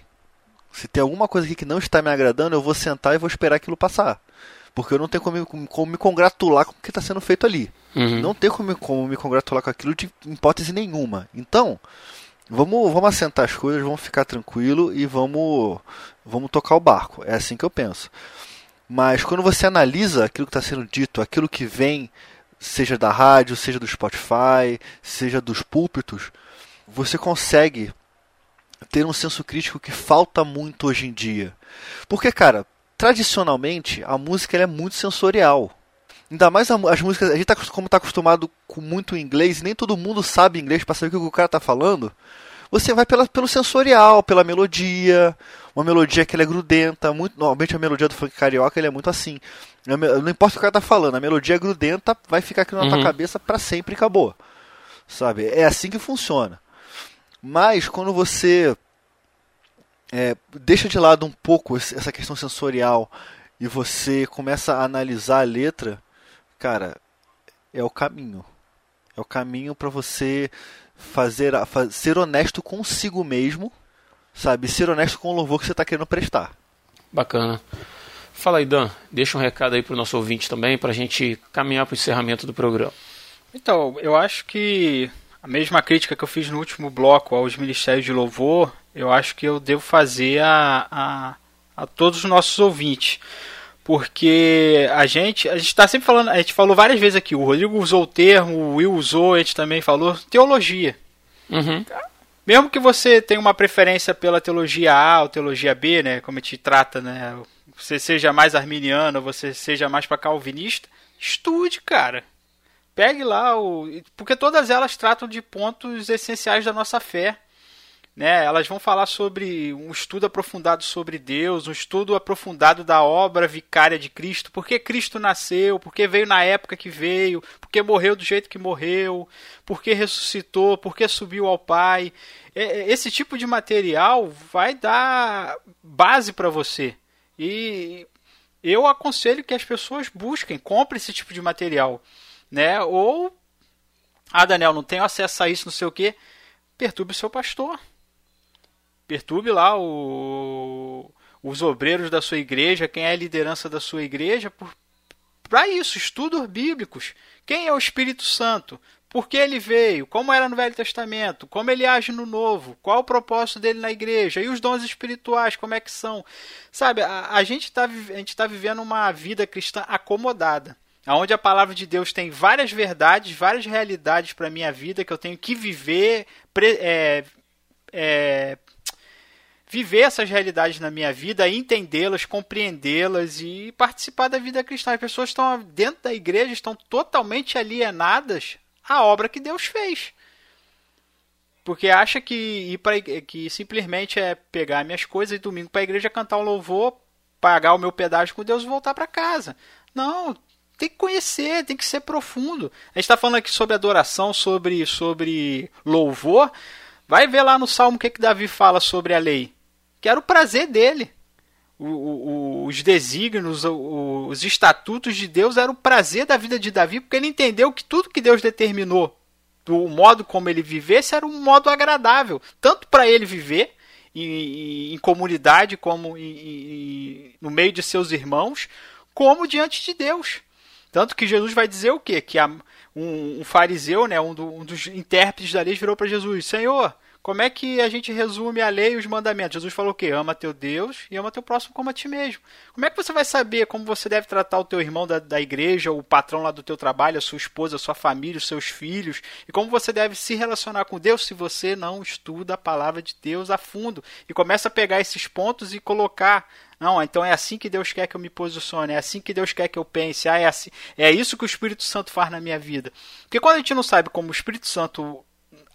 Se tem alguma coisa aqui que não está me agradando, eu vou sentar e vou esperar aquilo passar. Porque eu não tenho como, me- como me congratular com o que está sendo feito ali. Uhum. Não tenho como, como me congratular com aquilo de hipótese nenhuma. Então, vamos, vamos assentar as coisas, vamos ficar tranquilo e vamos, vamos tocar o barco. É assim que eu penso. Mas quando você analisa aquilo que está sendo dito, aquilo que vem, seja da rádio, seja do Spotify, seja dos púlpitos, você consegue ter um senso crítico que falta muito hoje em dia. Porque, cara, tradicionalmente a música é muito sensorial. Ainda mais as músicas, a gente tá, como está acostumado com muito inglês, e nem todo mundo sabe inglês para saber o que o cara tá falando. você vai pela, pelo sensorial, pela melodia, uma melodia que ela é grudenta, muito, normalmente a melodia do funk carioca ele é muito assim. Não importa o que o cara tá falando, a melodia é grudenta, vai ficar aqui na tua Uhum. cabeça pra sempre e acabou. Sabe? É assim que funciona. Mas quando você é, deixa de lado um pouco essa questão sensorial e você começa a analisar a letra, cara, é o caminho. É o caminho pra você fazer a- fa- ser honesto consigo mesmo, sabe? Ser honesto com o louvor que você tá querendo prestar. Bacana. Fala aí, Dan. Deixa um recado aí pro nosso ouvinte também, pra gente caminhar pro encerramento do programa. Então, eu acho que a mesma crítica que eu fiz no último bloco aos ministérios de louvor, eu acho que eu devo fazer a, a, a todos os nossos ouvintes. Porque a gente, a gente está sempre falando, a gente falou várias vezes aqui, o Rodrigo usou o termo, o Will usou, a gente também falou, teologia. Uhum. Mesmo que você tenha uma preferência pela teologia A ou teologia B, né, como a gente trata, né, você seja mais arminiano, você seja mais para calvinista, estude, cara. Pegue lá o, porque todas elas tratam de pontos essenciais da nossa fé. Né? Elas vão falar sobre um estudo aprofundado sobre Deus, um estudo aprofundado da obra vicária de Cristo, por que Cristo nasceu, por que veio na época que veio, por que morreu do jeito que morreu, por que ressuscitou, por que subiu ao Pai. É, é, Esse tipo de material vai dar base para você. E eu aconselho que as pessoas busquem, comprem esse tipo de material. Né? Ou, ah, Daniel, não tenho acesso a isso, não sei o que. Perturbe o seu pastor perturbe lá o, os obreiros da sua igreja, quem é a liderança da sua igreja, para isso, estudos bíblicos. Quem é o Espírito Santo? Por que ele veio? Como era no Velho Testamento? Como ele age no Novo? Qual o propósito dele na igreja? E os dons espirituais, como é que são? Sabe, a, a gente está tá vivendo uma vida cristã acomodada onde a palavra de Deus tem várias verdades, várias realidades para minha vida que eu tenho que viver, é, é, viver essas realidades na minha vida, entendê-las, compreendê-las e participar da vida cristã. As pessoas estão dentro da igreja, estão totalmente alienadas à obra que Deus fez. Porque acha que ir pra, que simplesmente é pegar minhas coisas e domingo para a igreja cantar um louvor, pagar o meu pedágio com Deus e voltar para casa. Não, tem que conhecer, tem que ser profundo. A gente está falando aqui sobre adoração, sobre, sobre louvor. Vai ver lá no Salmo o que, que Davi fala sobre a lei. Que era o prazer dele. O, o, os desígnios, os estatutos de Deus eram o prazer da vida de Davi, porque ele entendeu que tudo que Deus determinou, do modo como ele vivesse, era um modo agradável, tanto para ele viver em, em, comunidade, como em, em, no meio de seus irmãos, como diante de Deus. Tanto que Jesus vai dizer o quê? Que a, um, um, fariseu, né, um, do, um, dos intérpretes da lei, virou para Jesus: Senhor, como é que a gente resume a lei e os mandamentos? Jesus falou o quê? Ama teu Deus e ama teu próximo como a ti mesmo. Como é que você vai saber como você deve tratar o teu irmão da, da igreja, o patrão lá do teu trabalho, a sua esposa, a sua família, os seus filhos? E como você deve se relacionar com Deus se você não estuda a palavra de Deus a fundo? E começa a pegar esses pontos e colocar não, então é assim que Deus quer que eu me posicione, é assim que Deus quer que eu pense, ah, é, assim, é isso que o Espírito Santo faz na minha vida. Porque quando a gente não sabe como o Espírito Santo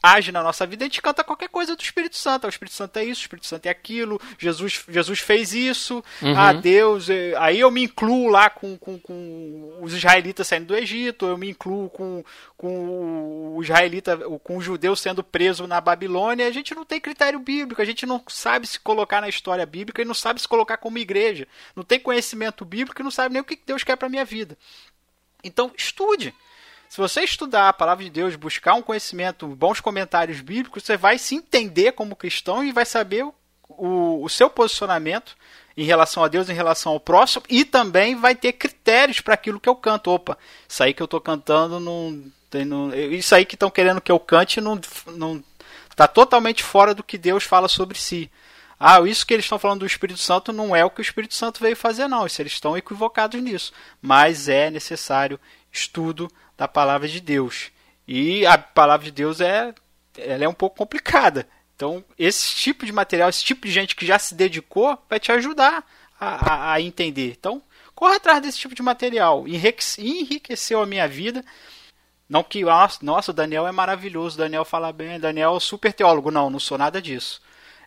age na nossa vida, a gente canta qualquer coisa do Espírito Santo. O Espírito Santo é isso, o Espírito Santo é aquilo, Jesus, Jesus fez isso, Uhum. ah, Deus. Aí eu me incluo lá com, com, com os israelitas saindo do Egito, eu me incluo com, com o israelita, com o judeu sendo preso na Babilônia. A gente não tem critério bíblico, a gente não sabe se colocar na história bíblica e não sabe se colocar como igreja. Não tem conhecimento bíblico e não sabe nem o que Deus quer para minha vida. Então, estude. Se você estudar a palavra de Deus, buscar um conhecimento, bons comentários bíblicos, você vai se entender como cristão e vai saber o, o, o seu posicionamento em relação a Deus, em relação ao próximo, e também vai ter critérios para aquilo que eu canto. Opa, isso aí que eu estou cantando não, não. Isso aí que estão querendo que eu cante não não está totalmente fora do que Deus fala sobre si. Ah, isso que eles estão falando do Espírito Santo não é o que o Espírito Santo veio fazer, não. Isso, eles estão equivocados nisso. Mas é necessário estudo da palavra de Deus. E a palavra de Deus é, ela é um pouco complicada. Então, esse tipo de material, esse tipo de gente que já se dedicou, vai te ajudar a, a, a entender. Então, corra atrás desse tipo de material. Enriqueceu a minha vida. Não que, nossa, o Daniel é maravilhoso, Daniel fala bem, Daniel é super teólogo. Não, não sou nada disso.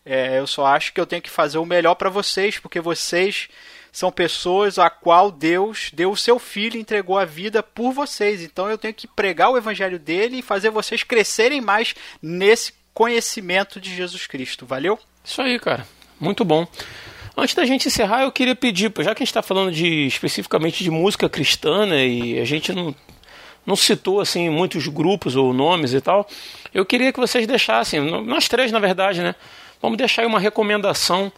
É, eu só acho que eu tenho que fazer o melhor para vocês, porque vocês são pessoas a qual Deus deu o seu filho e entregou a vida por vocês. Então eu tenho que pregar o evangelho dele e fazer vocês crescerem mais nesse conhecimento de Jesus Cristo. Valeu? Isso aí, cara. Muito bom. Antes da gente encerrar, eu queria pedir, já que a gente está falando de especificamente de música cristã, né, e a gente não, não citou assim muitos grupos ou nomes e tal, eu queria que vocês deixassem, nós três na verdade, né, vamos deixar aí uma recomendação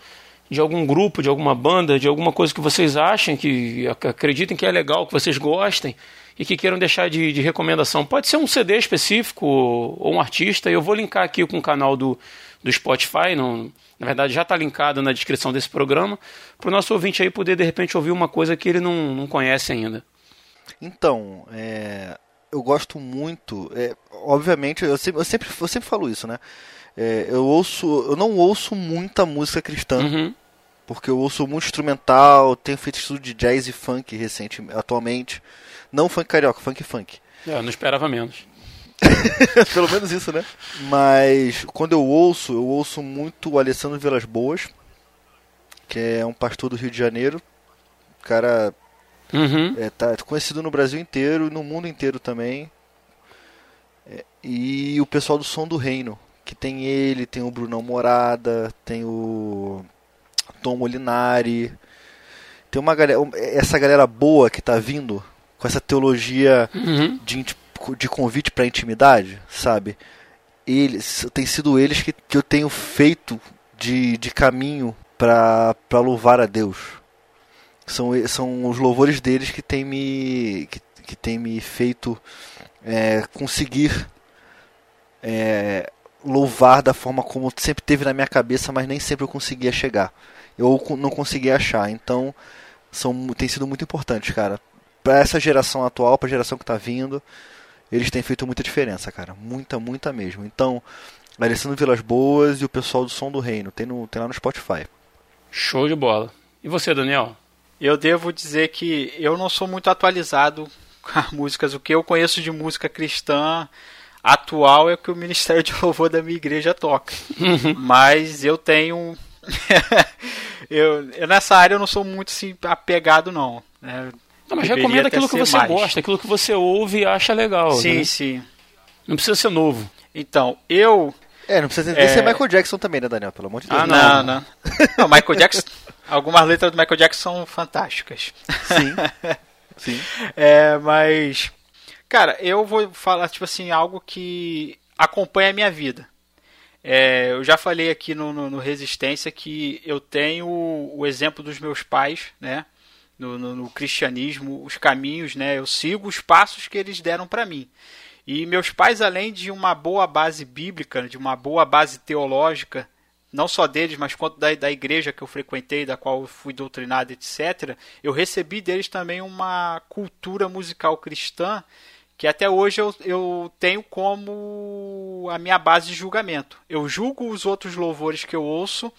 de algum grupo, de alguma banda, de alguma coisa que vocês achem, que acreditem que é legal, que vocês gostem e que queiram deixar de, de recomendação. Pode ser um CD específico ou, um artista. Eu vou linkar aqui com o canal do, do Spotify, não, na verdade já está linkado na descrição desse programa, para o nosso ouvinte aí poder de repente ouvir uma coisa que ele não, não conhece ainda. Então, é, eu gosto muito, é, obviamente, eu sempre, eu, sempre, eu sempre falo isso, né? É, eu ouço, eu não ouço muita música cristã, Uhum. Porque eu ouço muito instrumental, tenho feito estudo de jazz e funk recente, atualmente. Não funk carioca, funk funk. É, eu não esperava menos. Pelo menos isso, né? Mas quando eu ouço, eu ouço muito o Alessandro Vilas Boas, que é um pastor do Rio de Janeiro. O cara Uhum. é, tá conhecido no Brasil inteiro e no mundo inteiro também. É, e o pessoal do Som do Reino, que tem ele, tem o Brunão Morada, tem o Tom Molinari. Tem uma galera, essa galera boa que tá vindo com essa teologia Uhum. de, de convite para intimidade, sabe? Eles, tem sido eles que, que eu tenho feito de, de caminho para louvar a Deus. São, são os louvores deles que tem me, que, que tem me feito é, conseguir é, louvar da forma como sempre teve na minha cabeça, mas nem sempre eu conseguia chegar. Eu não conseguia achar. Então, são, tem sido muito importantes, cara. Pra essa geração atual, pra geração que tá vindo, eles têm feito muita diferença, cara. Muita, muita mesmo. Então, Alessandro Vilas Boas e o pessoal do Som do Reino. Tem, no, tem lá no Spotify. Show de bola. E você, Daniel? Eu devo dizer que eu não sou muito atualizado com as músicas. O que eu conheço de música cristã atual é o que o Ministério de Louvor da minha igreja toca. Mas eu tenho. eu, eu nessa área eu não sou muito assim, apegado, não. né? Não, mas Deveria recomenda até aquilo que você mais. gosta, aquilo que você ouve e acha legal. Sim, né? sim. Não precisa ser novo. Então, eu. É, não precisa É. ser Michael Jackson também, né, Daniel? Pelo amor de Deus. Ah, não, não. Não, Michael Jackson. Algumas letras do Michael Jackson são fantásticas. Sim. Sim. É, mas. Cara, eu vou falar, tipo assim, algo que acompanha a minha vida. É, eu já falei aqui no, no- no Resistência que eu tenho o exemplo dos meus pais, né? No, no- no cristianismo, os caminhos, né? Eu sigo os passos que eles deram para mim. E meus pais, além de uma boa base bíblica, de uma boa base teológica, não só deles, mas quanto da, da igreja que eu frequentei, da qual eu fui doutrinado, etc., eu recebi deles também uma cultura musical cristã que até hoje eu, eu tenho como a minha base de julgamento. Eu julgo os outros louvores que eu ouço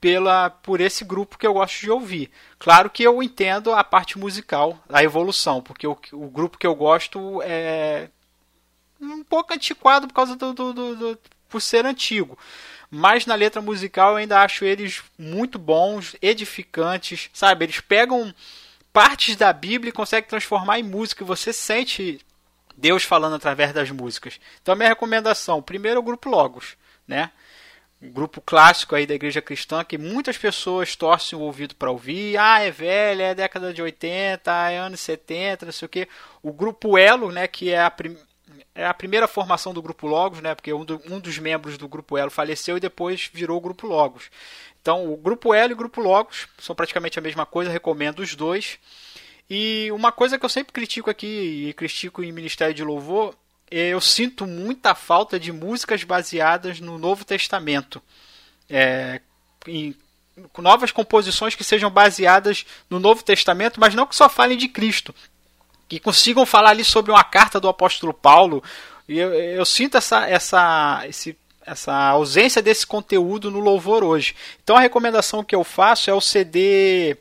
pela por esse grupo que eu gosto de ouvir. Claro que eu entendo a parte musical, a evolução, porque o, o grupo que eu gosto é um pouco antiquado por causa do, do, do- do- por ser antigo. Mas na letra musical eu ainda acho eles muito bons, edificantes, sabe? Eles pegam partes da Bíblia e conseguem transformar em música. E você sente Deus falando através das músicas. Então minha recomendação, primeiro o grupo Logos, né? Um grupo clássico aí da igreja cristã que muitas pessoas torcem o ouvido para ouvir. Ah, é velho, é década de 80, é anos 70, não sei o quê. O grupo Elo, né, que é a, prim... é a primeira formação do grupo Logos, né, porque um, do- um dos membros do grupo Elo faleceu e depois virou o grupo Logos. Então, o grupo Elo e o grupo Logos são praticamente a mesma coisa, recomendo os dois. E uma coisa que eu sempre critico aqui, e critico em Ministério de Louvor, é eu sinto muita falta de músicas baseadas no Novo Testamento. É, em novas composições que sejam baseadas no Novo Testamento, mas não que só falem de Cristo. Que consigam falar ali sobre uma carta do apóstolo Paulo. E eu, eu sinto essa, essa, esse, essa ausência desse conteúdo no louvor hoje. Então a recomendação que eu faço é o CD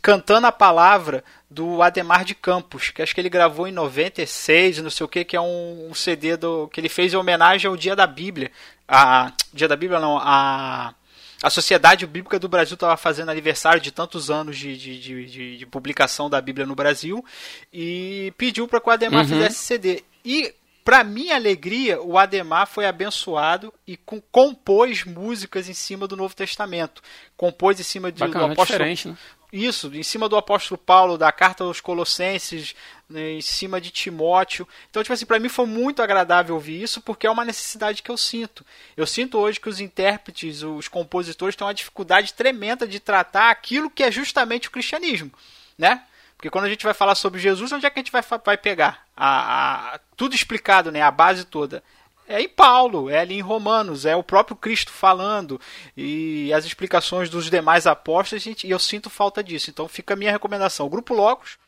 Cantando a Palavra do Ademar de Campos, que acho que ele gravou em 96, não sei o que, que é um, um CD do, que ele fez em homenagem ao Dia da Bíblia. A, Dia da Bíblia não, a, a Sociedade Bíblica do Brasil estava fazendo aniversário de tantos anos de, de, de, de- publicação da Bíblia no Brasil e pediu para que o Ademar Uhum. fizesse CD. E, para minha alegria, o Ademar foi abençoado e com- compôs músicas em cima do Novo Testamento. Compôs em cima de, do Bacana, apóstolo diferente, né? Isso, em cima do apóstolo Paulo, da carta aos Colossenses, né, em cima de Timóteo. Então, tipo assim, para mim foi muito agradável ouvir isso, porque é uma necessidade que eu sinto. Eu sinto hoje que os intérpretes, os compositores têm uma dificuldade tremenda de tratar aquilo que é justamente o cristianismo, né? Porque quando a gente vai falar sobre Jesus, onde é que a gente vai, vai pegar? A, a- tudo explicado, né? A base toda. É em Paulo, é ali em Romanos, é o próprio Cristo falando e as explicações dos demais apóstolos, gente, e eu sinto falta disso. Então fica a minha recomendação. O Grupo Logos,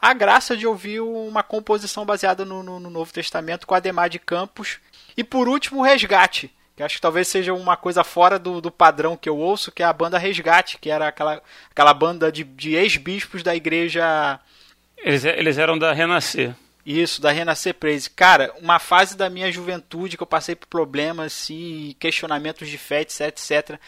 a graça de ouvir uma composição baseada no, no- no Novo Testamento com Ademar de Campos. E por último, o Resgate, que acho que talvez seja uma coisa fora do, do padrão que eu ouço, que é a banda Resgate, que era aquela, aquela banda de, de ex-bispos da igreja Eles, eles eram da Renascer. Isso, da Renascer Praise. Cara, uma fase da minha juventude que eu passei por problemas assim, questionamentos de fé, etc, etc.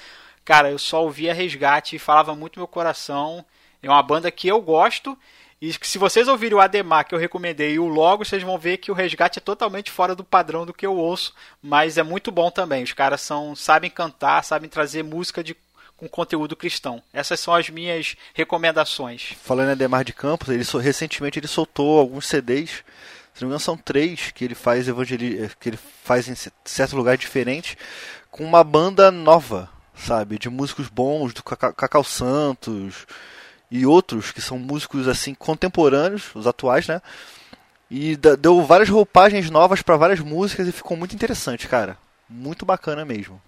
Cara, eu só ouvia Resgate e falava muito meu coração. É uma banda que eu gosto. E se vocês ouvirem o Ademar que eu recomendei e o Logo, vocês vão ver que o Resgate é totalmente fora do padrão do que eu ouço, mas é muito bom também. Os caras são sabem cantar, sabem trazer música de com conteúdo cristão. Essas são as minhas recomendações. Falando em Ademar de Campos, ele recentemente ele soltou alguns CDs, se não me engano são três, que ele faz evangeli que ele faz em c- certos lugares diferentes, com uma banda nova, sabe? De músicos bons, do Cacau Santos e outros que são músicos assim contemporâneos, os atuais, né? E deu várias roupagens novas para várias músicas e ficou muito interessante, cara. Muito bacana mesmo.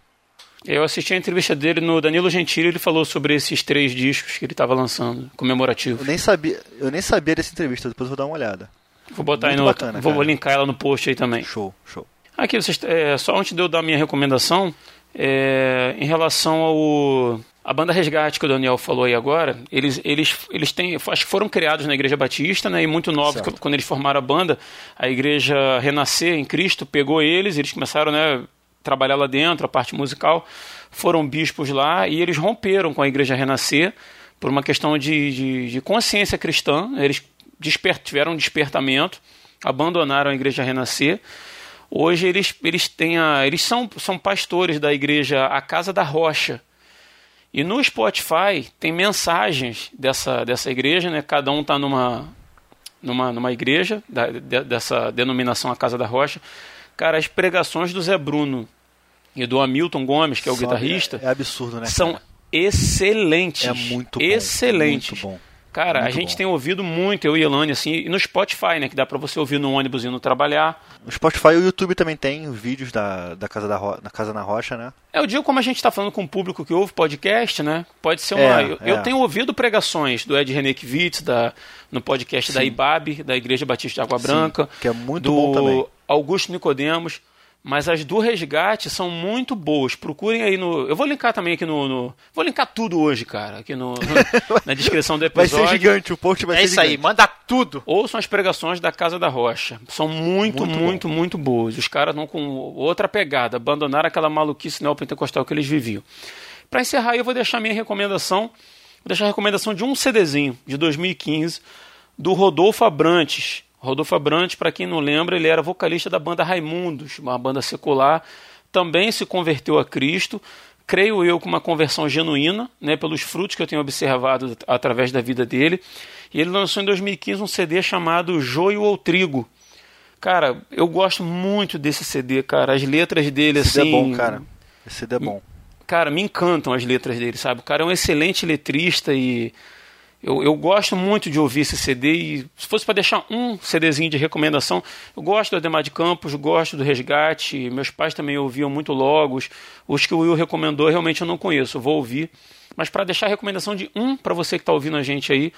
Eu assisti a entrevista dele no Danilo Gentili, ele falou sobre esses três discos que ele estava lançando, Eu comemorativos. nem sabia, eu nem sabia dessa entrevista, depois eu vou dar uma olhada. Vou botar aí Muito no. bacana, vou cara. linkar ela no post aí também. Show, show. Aqui, vocês, é, só antes de eu dar minha recomendação, é, em relação ao. A banda Resgate que o Daniel falou aí agora, eles, eles, eles têm, acho que foram criados na Igreja Batista, né? E muito novos, Certo. quando eles formaram a banda, a Igreja Renascer em Cristo pegou eles, eles começaram, né? Trabalhar lá dentro, a parte musical, foram bispos lá e eles romperam com a Igreja Renascer por uma questão de, de, de consciência cristã. Eles desper, tiveram um despertamento, abandonaram a Igreja Renascer. Hoje eles, eles têm a, eles são, são pastores da igreja A Casa da Rocha. E no Spotify tem mensagens dessa, dessa igreja, né? Cada um está numa, numa, numa igreja da- de- dessa denominação A Casa da Rocha. Cara, as pregações do Zé Bruno e do Hamilton Gomes, que é o guitarrista, É, é absurdo, né? são cara? excelentes. É muito bom. Excelentes. Muito bom. Cara, a Muito gente bom. tem ouvido muito, eu e Elane, assim, e no Spotify, né? Que dá pra você ouvir no ônibus indo trabalhar. No Spotify e o YouTube também tem os vídeos da, da, casa, da, Ro- da Casa na Rocha, né? É, eu digo como a gente está falando com o público que ouve podcast, né? Pode ser uma. É, eu, é. eu tenho ouvido pregações do Ed René Kivitz, da, no podcast da Sim. IBAB, da Igreja Batista de Água Sim, Branca. que é muito do bom também. Augusto Nicodemos. Mas as do Resgate são muito boas. Procurem aí no. Eu vou linkar também aqui no. no- vou linkar tudo hoje, cara, aqui no, no- na descrição do Vai episódio. ser gigante, o post vai é ser isso aí, gigante. manda tudo. Ouçam as pregações da Casa da Rocha. São muito, Muito muito, muito, boas. Os caras estão com outra pegada, abandonaram aquela maluquice neopentecostal que eles viviam. Para encerrar, eu vou deixar minha recomendação. Vou deixar a recomendação de um CDzinho de 2015 do Rodolfo Abrantes. Rodolfo Abrantes, para quem não lembra, ele era vocalista da banda Raimundos, uma banda secular. Também se converteu a Cristo. Creio eu com uma conversão genuína, né, pelos frutos que eu tenho observado através da vida dele. E ele lançou em 2015 um CD chamado Joio ou Trigo. Cara, eu gosto muito desse CD, cara. As letras dele, Esse assim. CD é bom, cara. Esse CD é bom. Cara, me encantam as letras dele, sabe? O cara é um excelente letrista e eu, eu gosto muito de ouvir esse CD. E se fosse para deixar um CDzinho de recomendação, eu gosto do Ademar de Campos, gosto do Resgate. Meus pais também ouviam muito Logos. Os que o Will recomendou, realmente eu não conheço, eu vou ouvir. Mas para deixar a recomendação de um para você que está ouvindo a gente aí,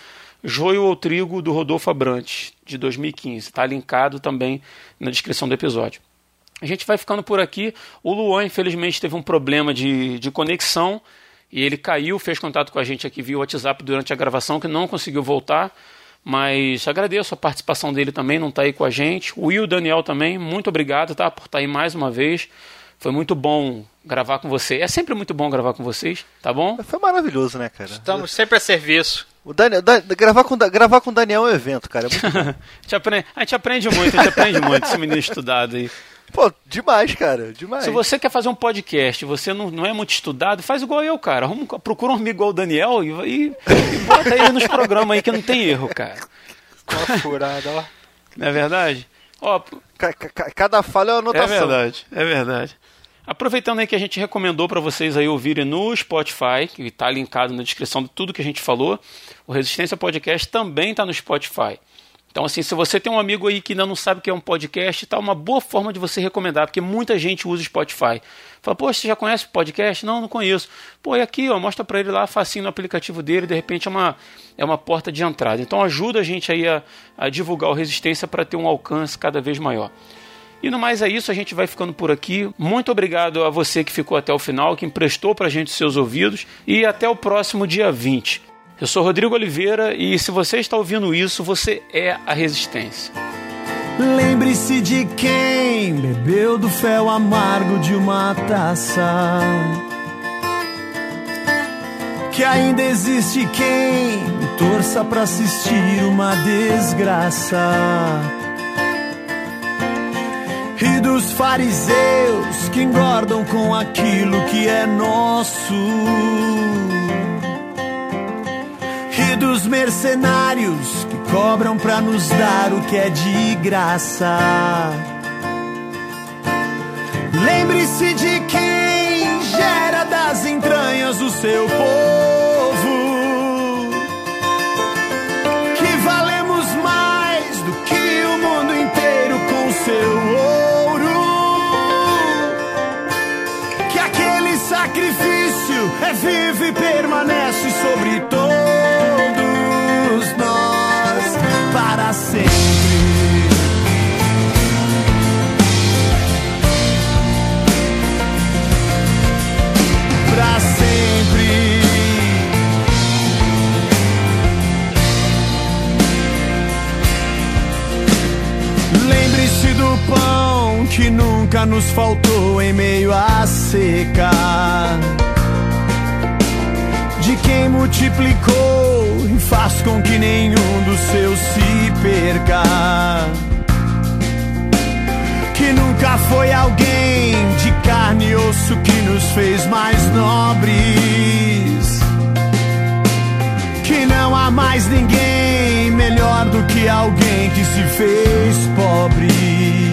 Joio ou Trigo do Rodolfo Abrantes, de 2015. Está linkado também na descrição do episódio. A gente vai ficando por aqui. O Luan, infelizmente, teve um problema de, de conexão e ele caiu, fez contato com a gente aqui via WhatsApp durante a gravação, que não conseguiu voltar. Mas agradeço a participação dele também, não está aí com a gente. O Will Daniel também, muito obrigado tá, por estar aí mais uma vez. Foi muito bom gravar com você. É sempre muito bom gravar com vocês, tá bom? Foi maravilhoso, né, cara? Estamos sempre a serviço. O Daniel, da- gravar, com, gravar com o Daniel é um evento, cara. É muito bom. a, gente aprende, a gente aprende muito, a gente aprende muito, esse menino estudado aí. Pô, demais, cara. Demais. Se você quer fazer um podcast, você não, não é muito estudado, faz igual eu, cara. Arruma, um- procura um amigo igual o Daniel e, e, e bota ele nos programas aí que não tem erro, cara. Uma furada, ó. Não é verdade? Ó, Ca- ca- cada falha é uma anotação. É verdade, é verdade. Aproveitando aí que a gente recomendou para vocês aí ouvirem no Spotify, que está linkado na descrição de tudo que a gente falou, o Resistência Podcast também está no Spotify. Então, assim, se você tem um amigo aí que ainda não sabe o que é um podcast, tá uma boa forma de você recomendar, porque muita gente usa o Spotify. Fala, poxa, você já conhece o podcast? Não, não conheço. Pô, é aqui, ó, mostra para ele lá, facinho no aplicativo dele, de repente é uma, é uma porta de entrada. Então ajuda a gente aí a, a divulgar o Resistência para ter um alcance cada vez maior. E no mais é isso, a gente vai ficando por aqui. Muito obrigado a você que ficou até o final, que emprestou pra gente os seus ouvidos. E até o próximo dia 20. Eu sou Rodrigo Oliveira e se você está ouvindo isso, você é a Resistência. Lembre-se de quem bebeu do fel amargo de uma taça. Que ainda existe quem torça pra assistir uma desgraça. E dos fariseus que engordam com aquilo que é nosso. Dos mercenários que cobram pra nos dar o que é de graça. Lembre-se de quem gera das entranhas o seu povo. Nunca nos faltou em meio à seca. De quem multiplicou e faz com que nenhum dos seus se perca. Que nunca foi alguém de carne e osso que nos fez mais nobres. Que não há mais ninguém melhor do que alguém que se fez pobre.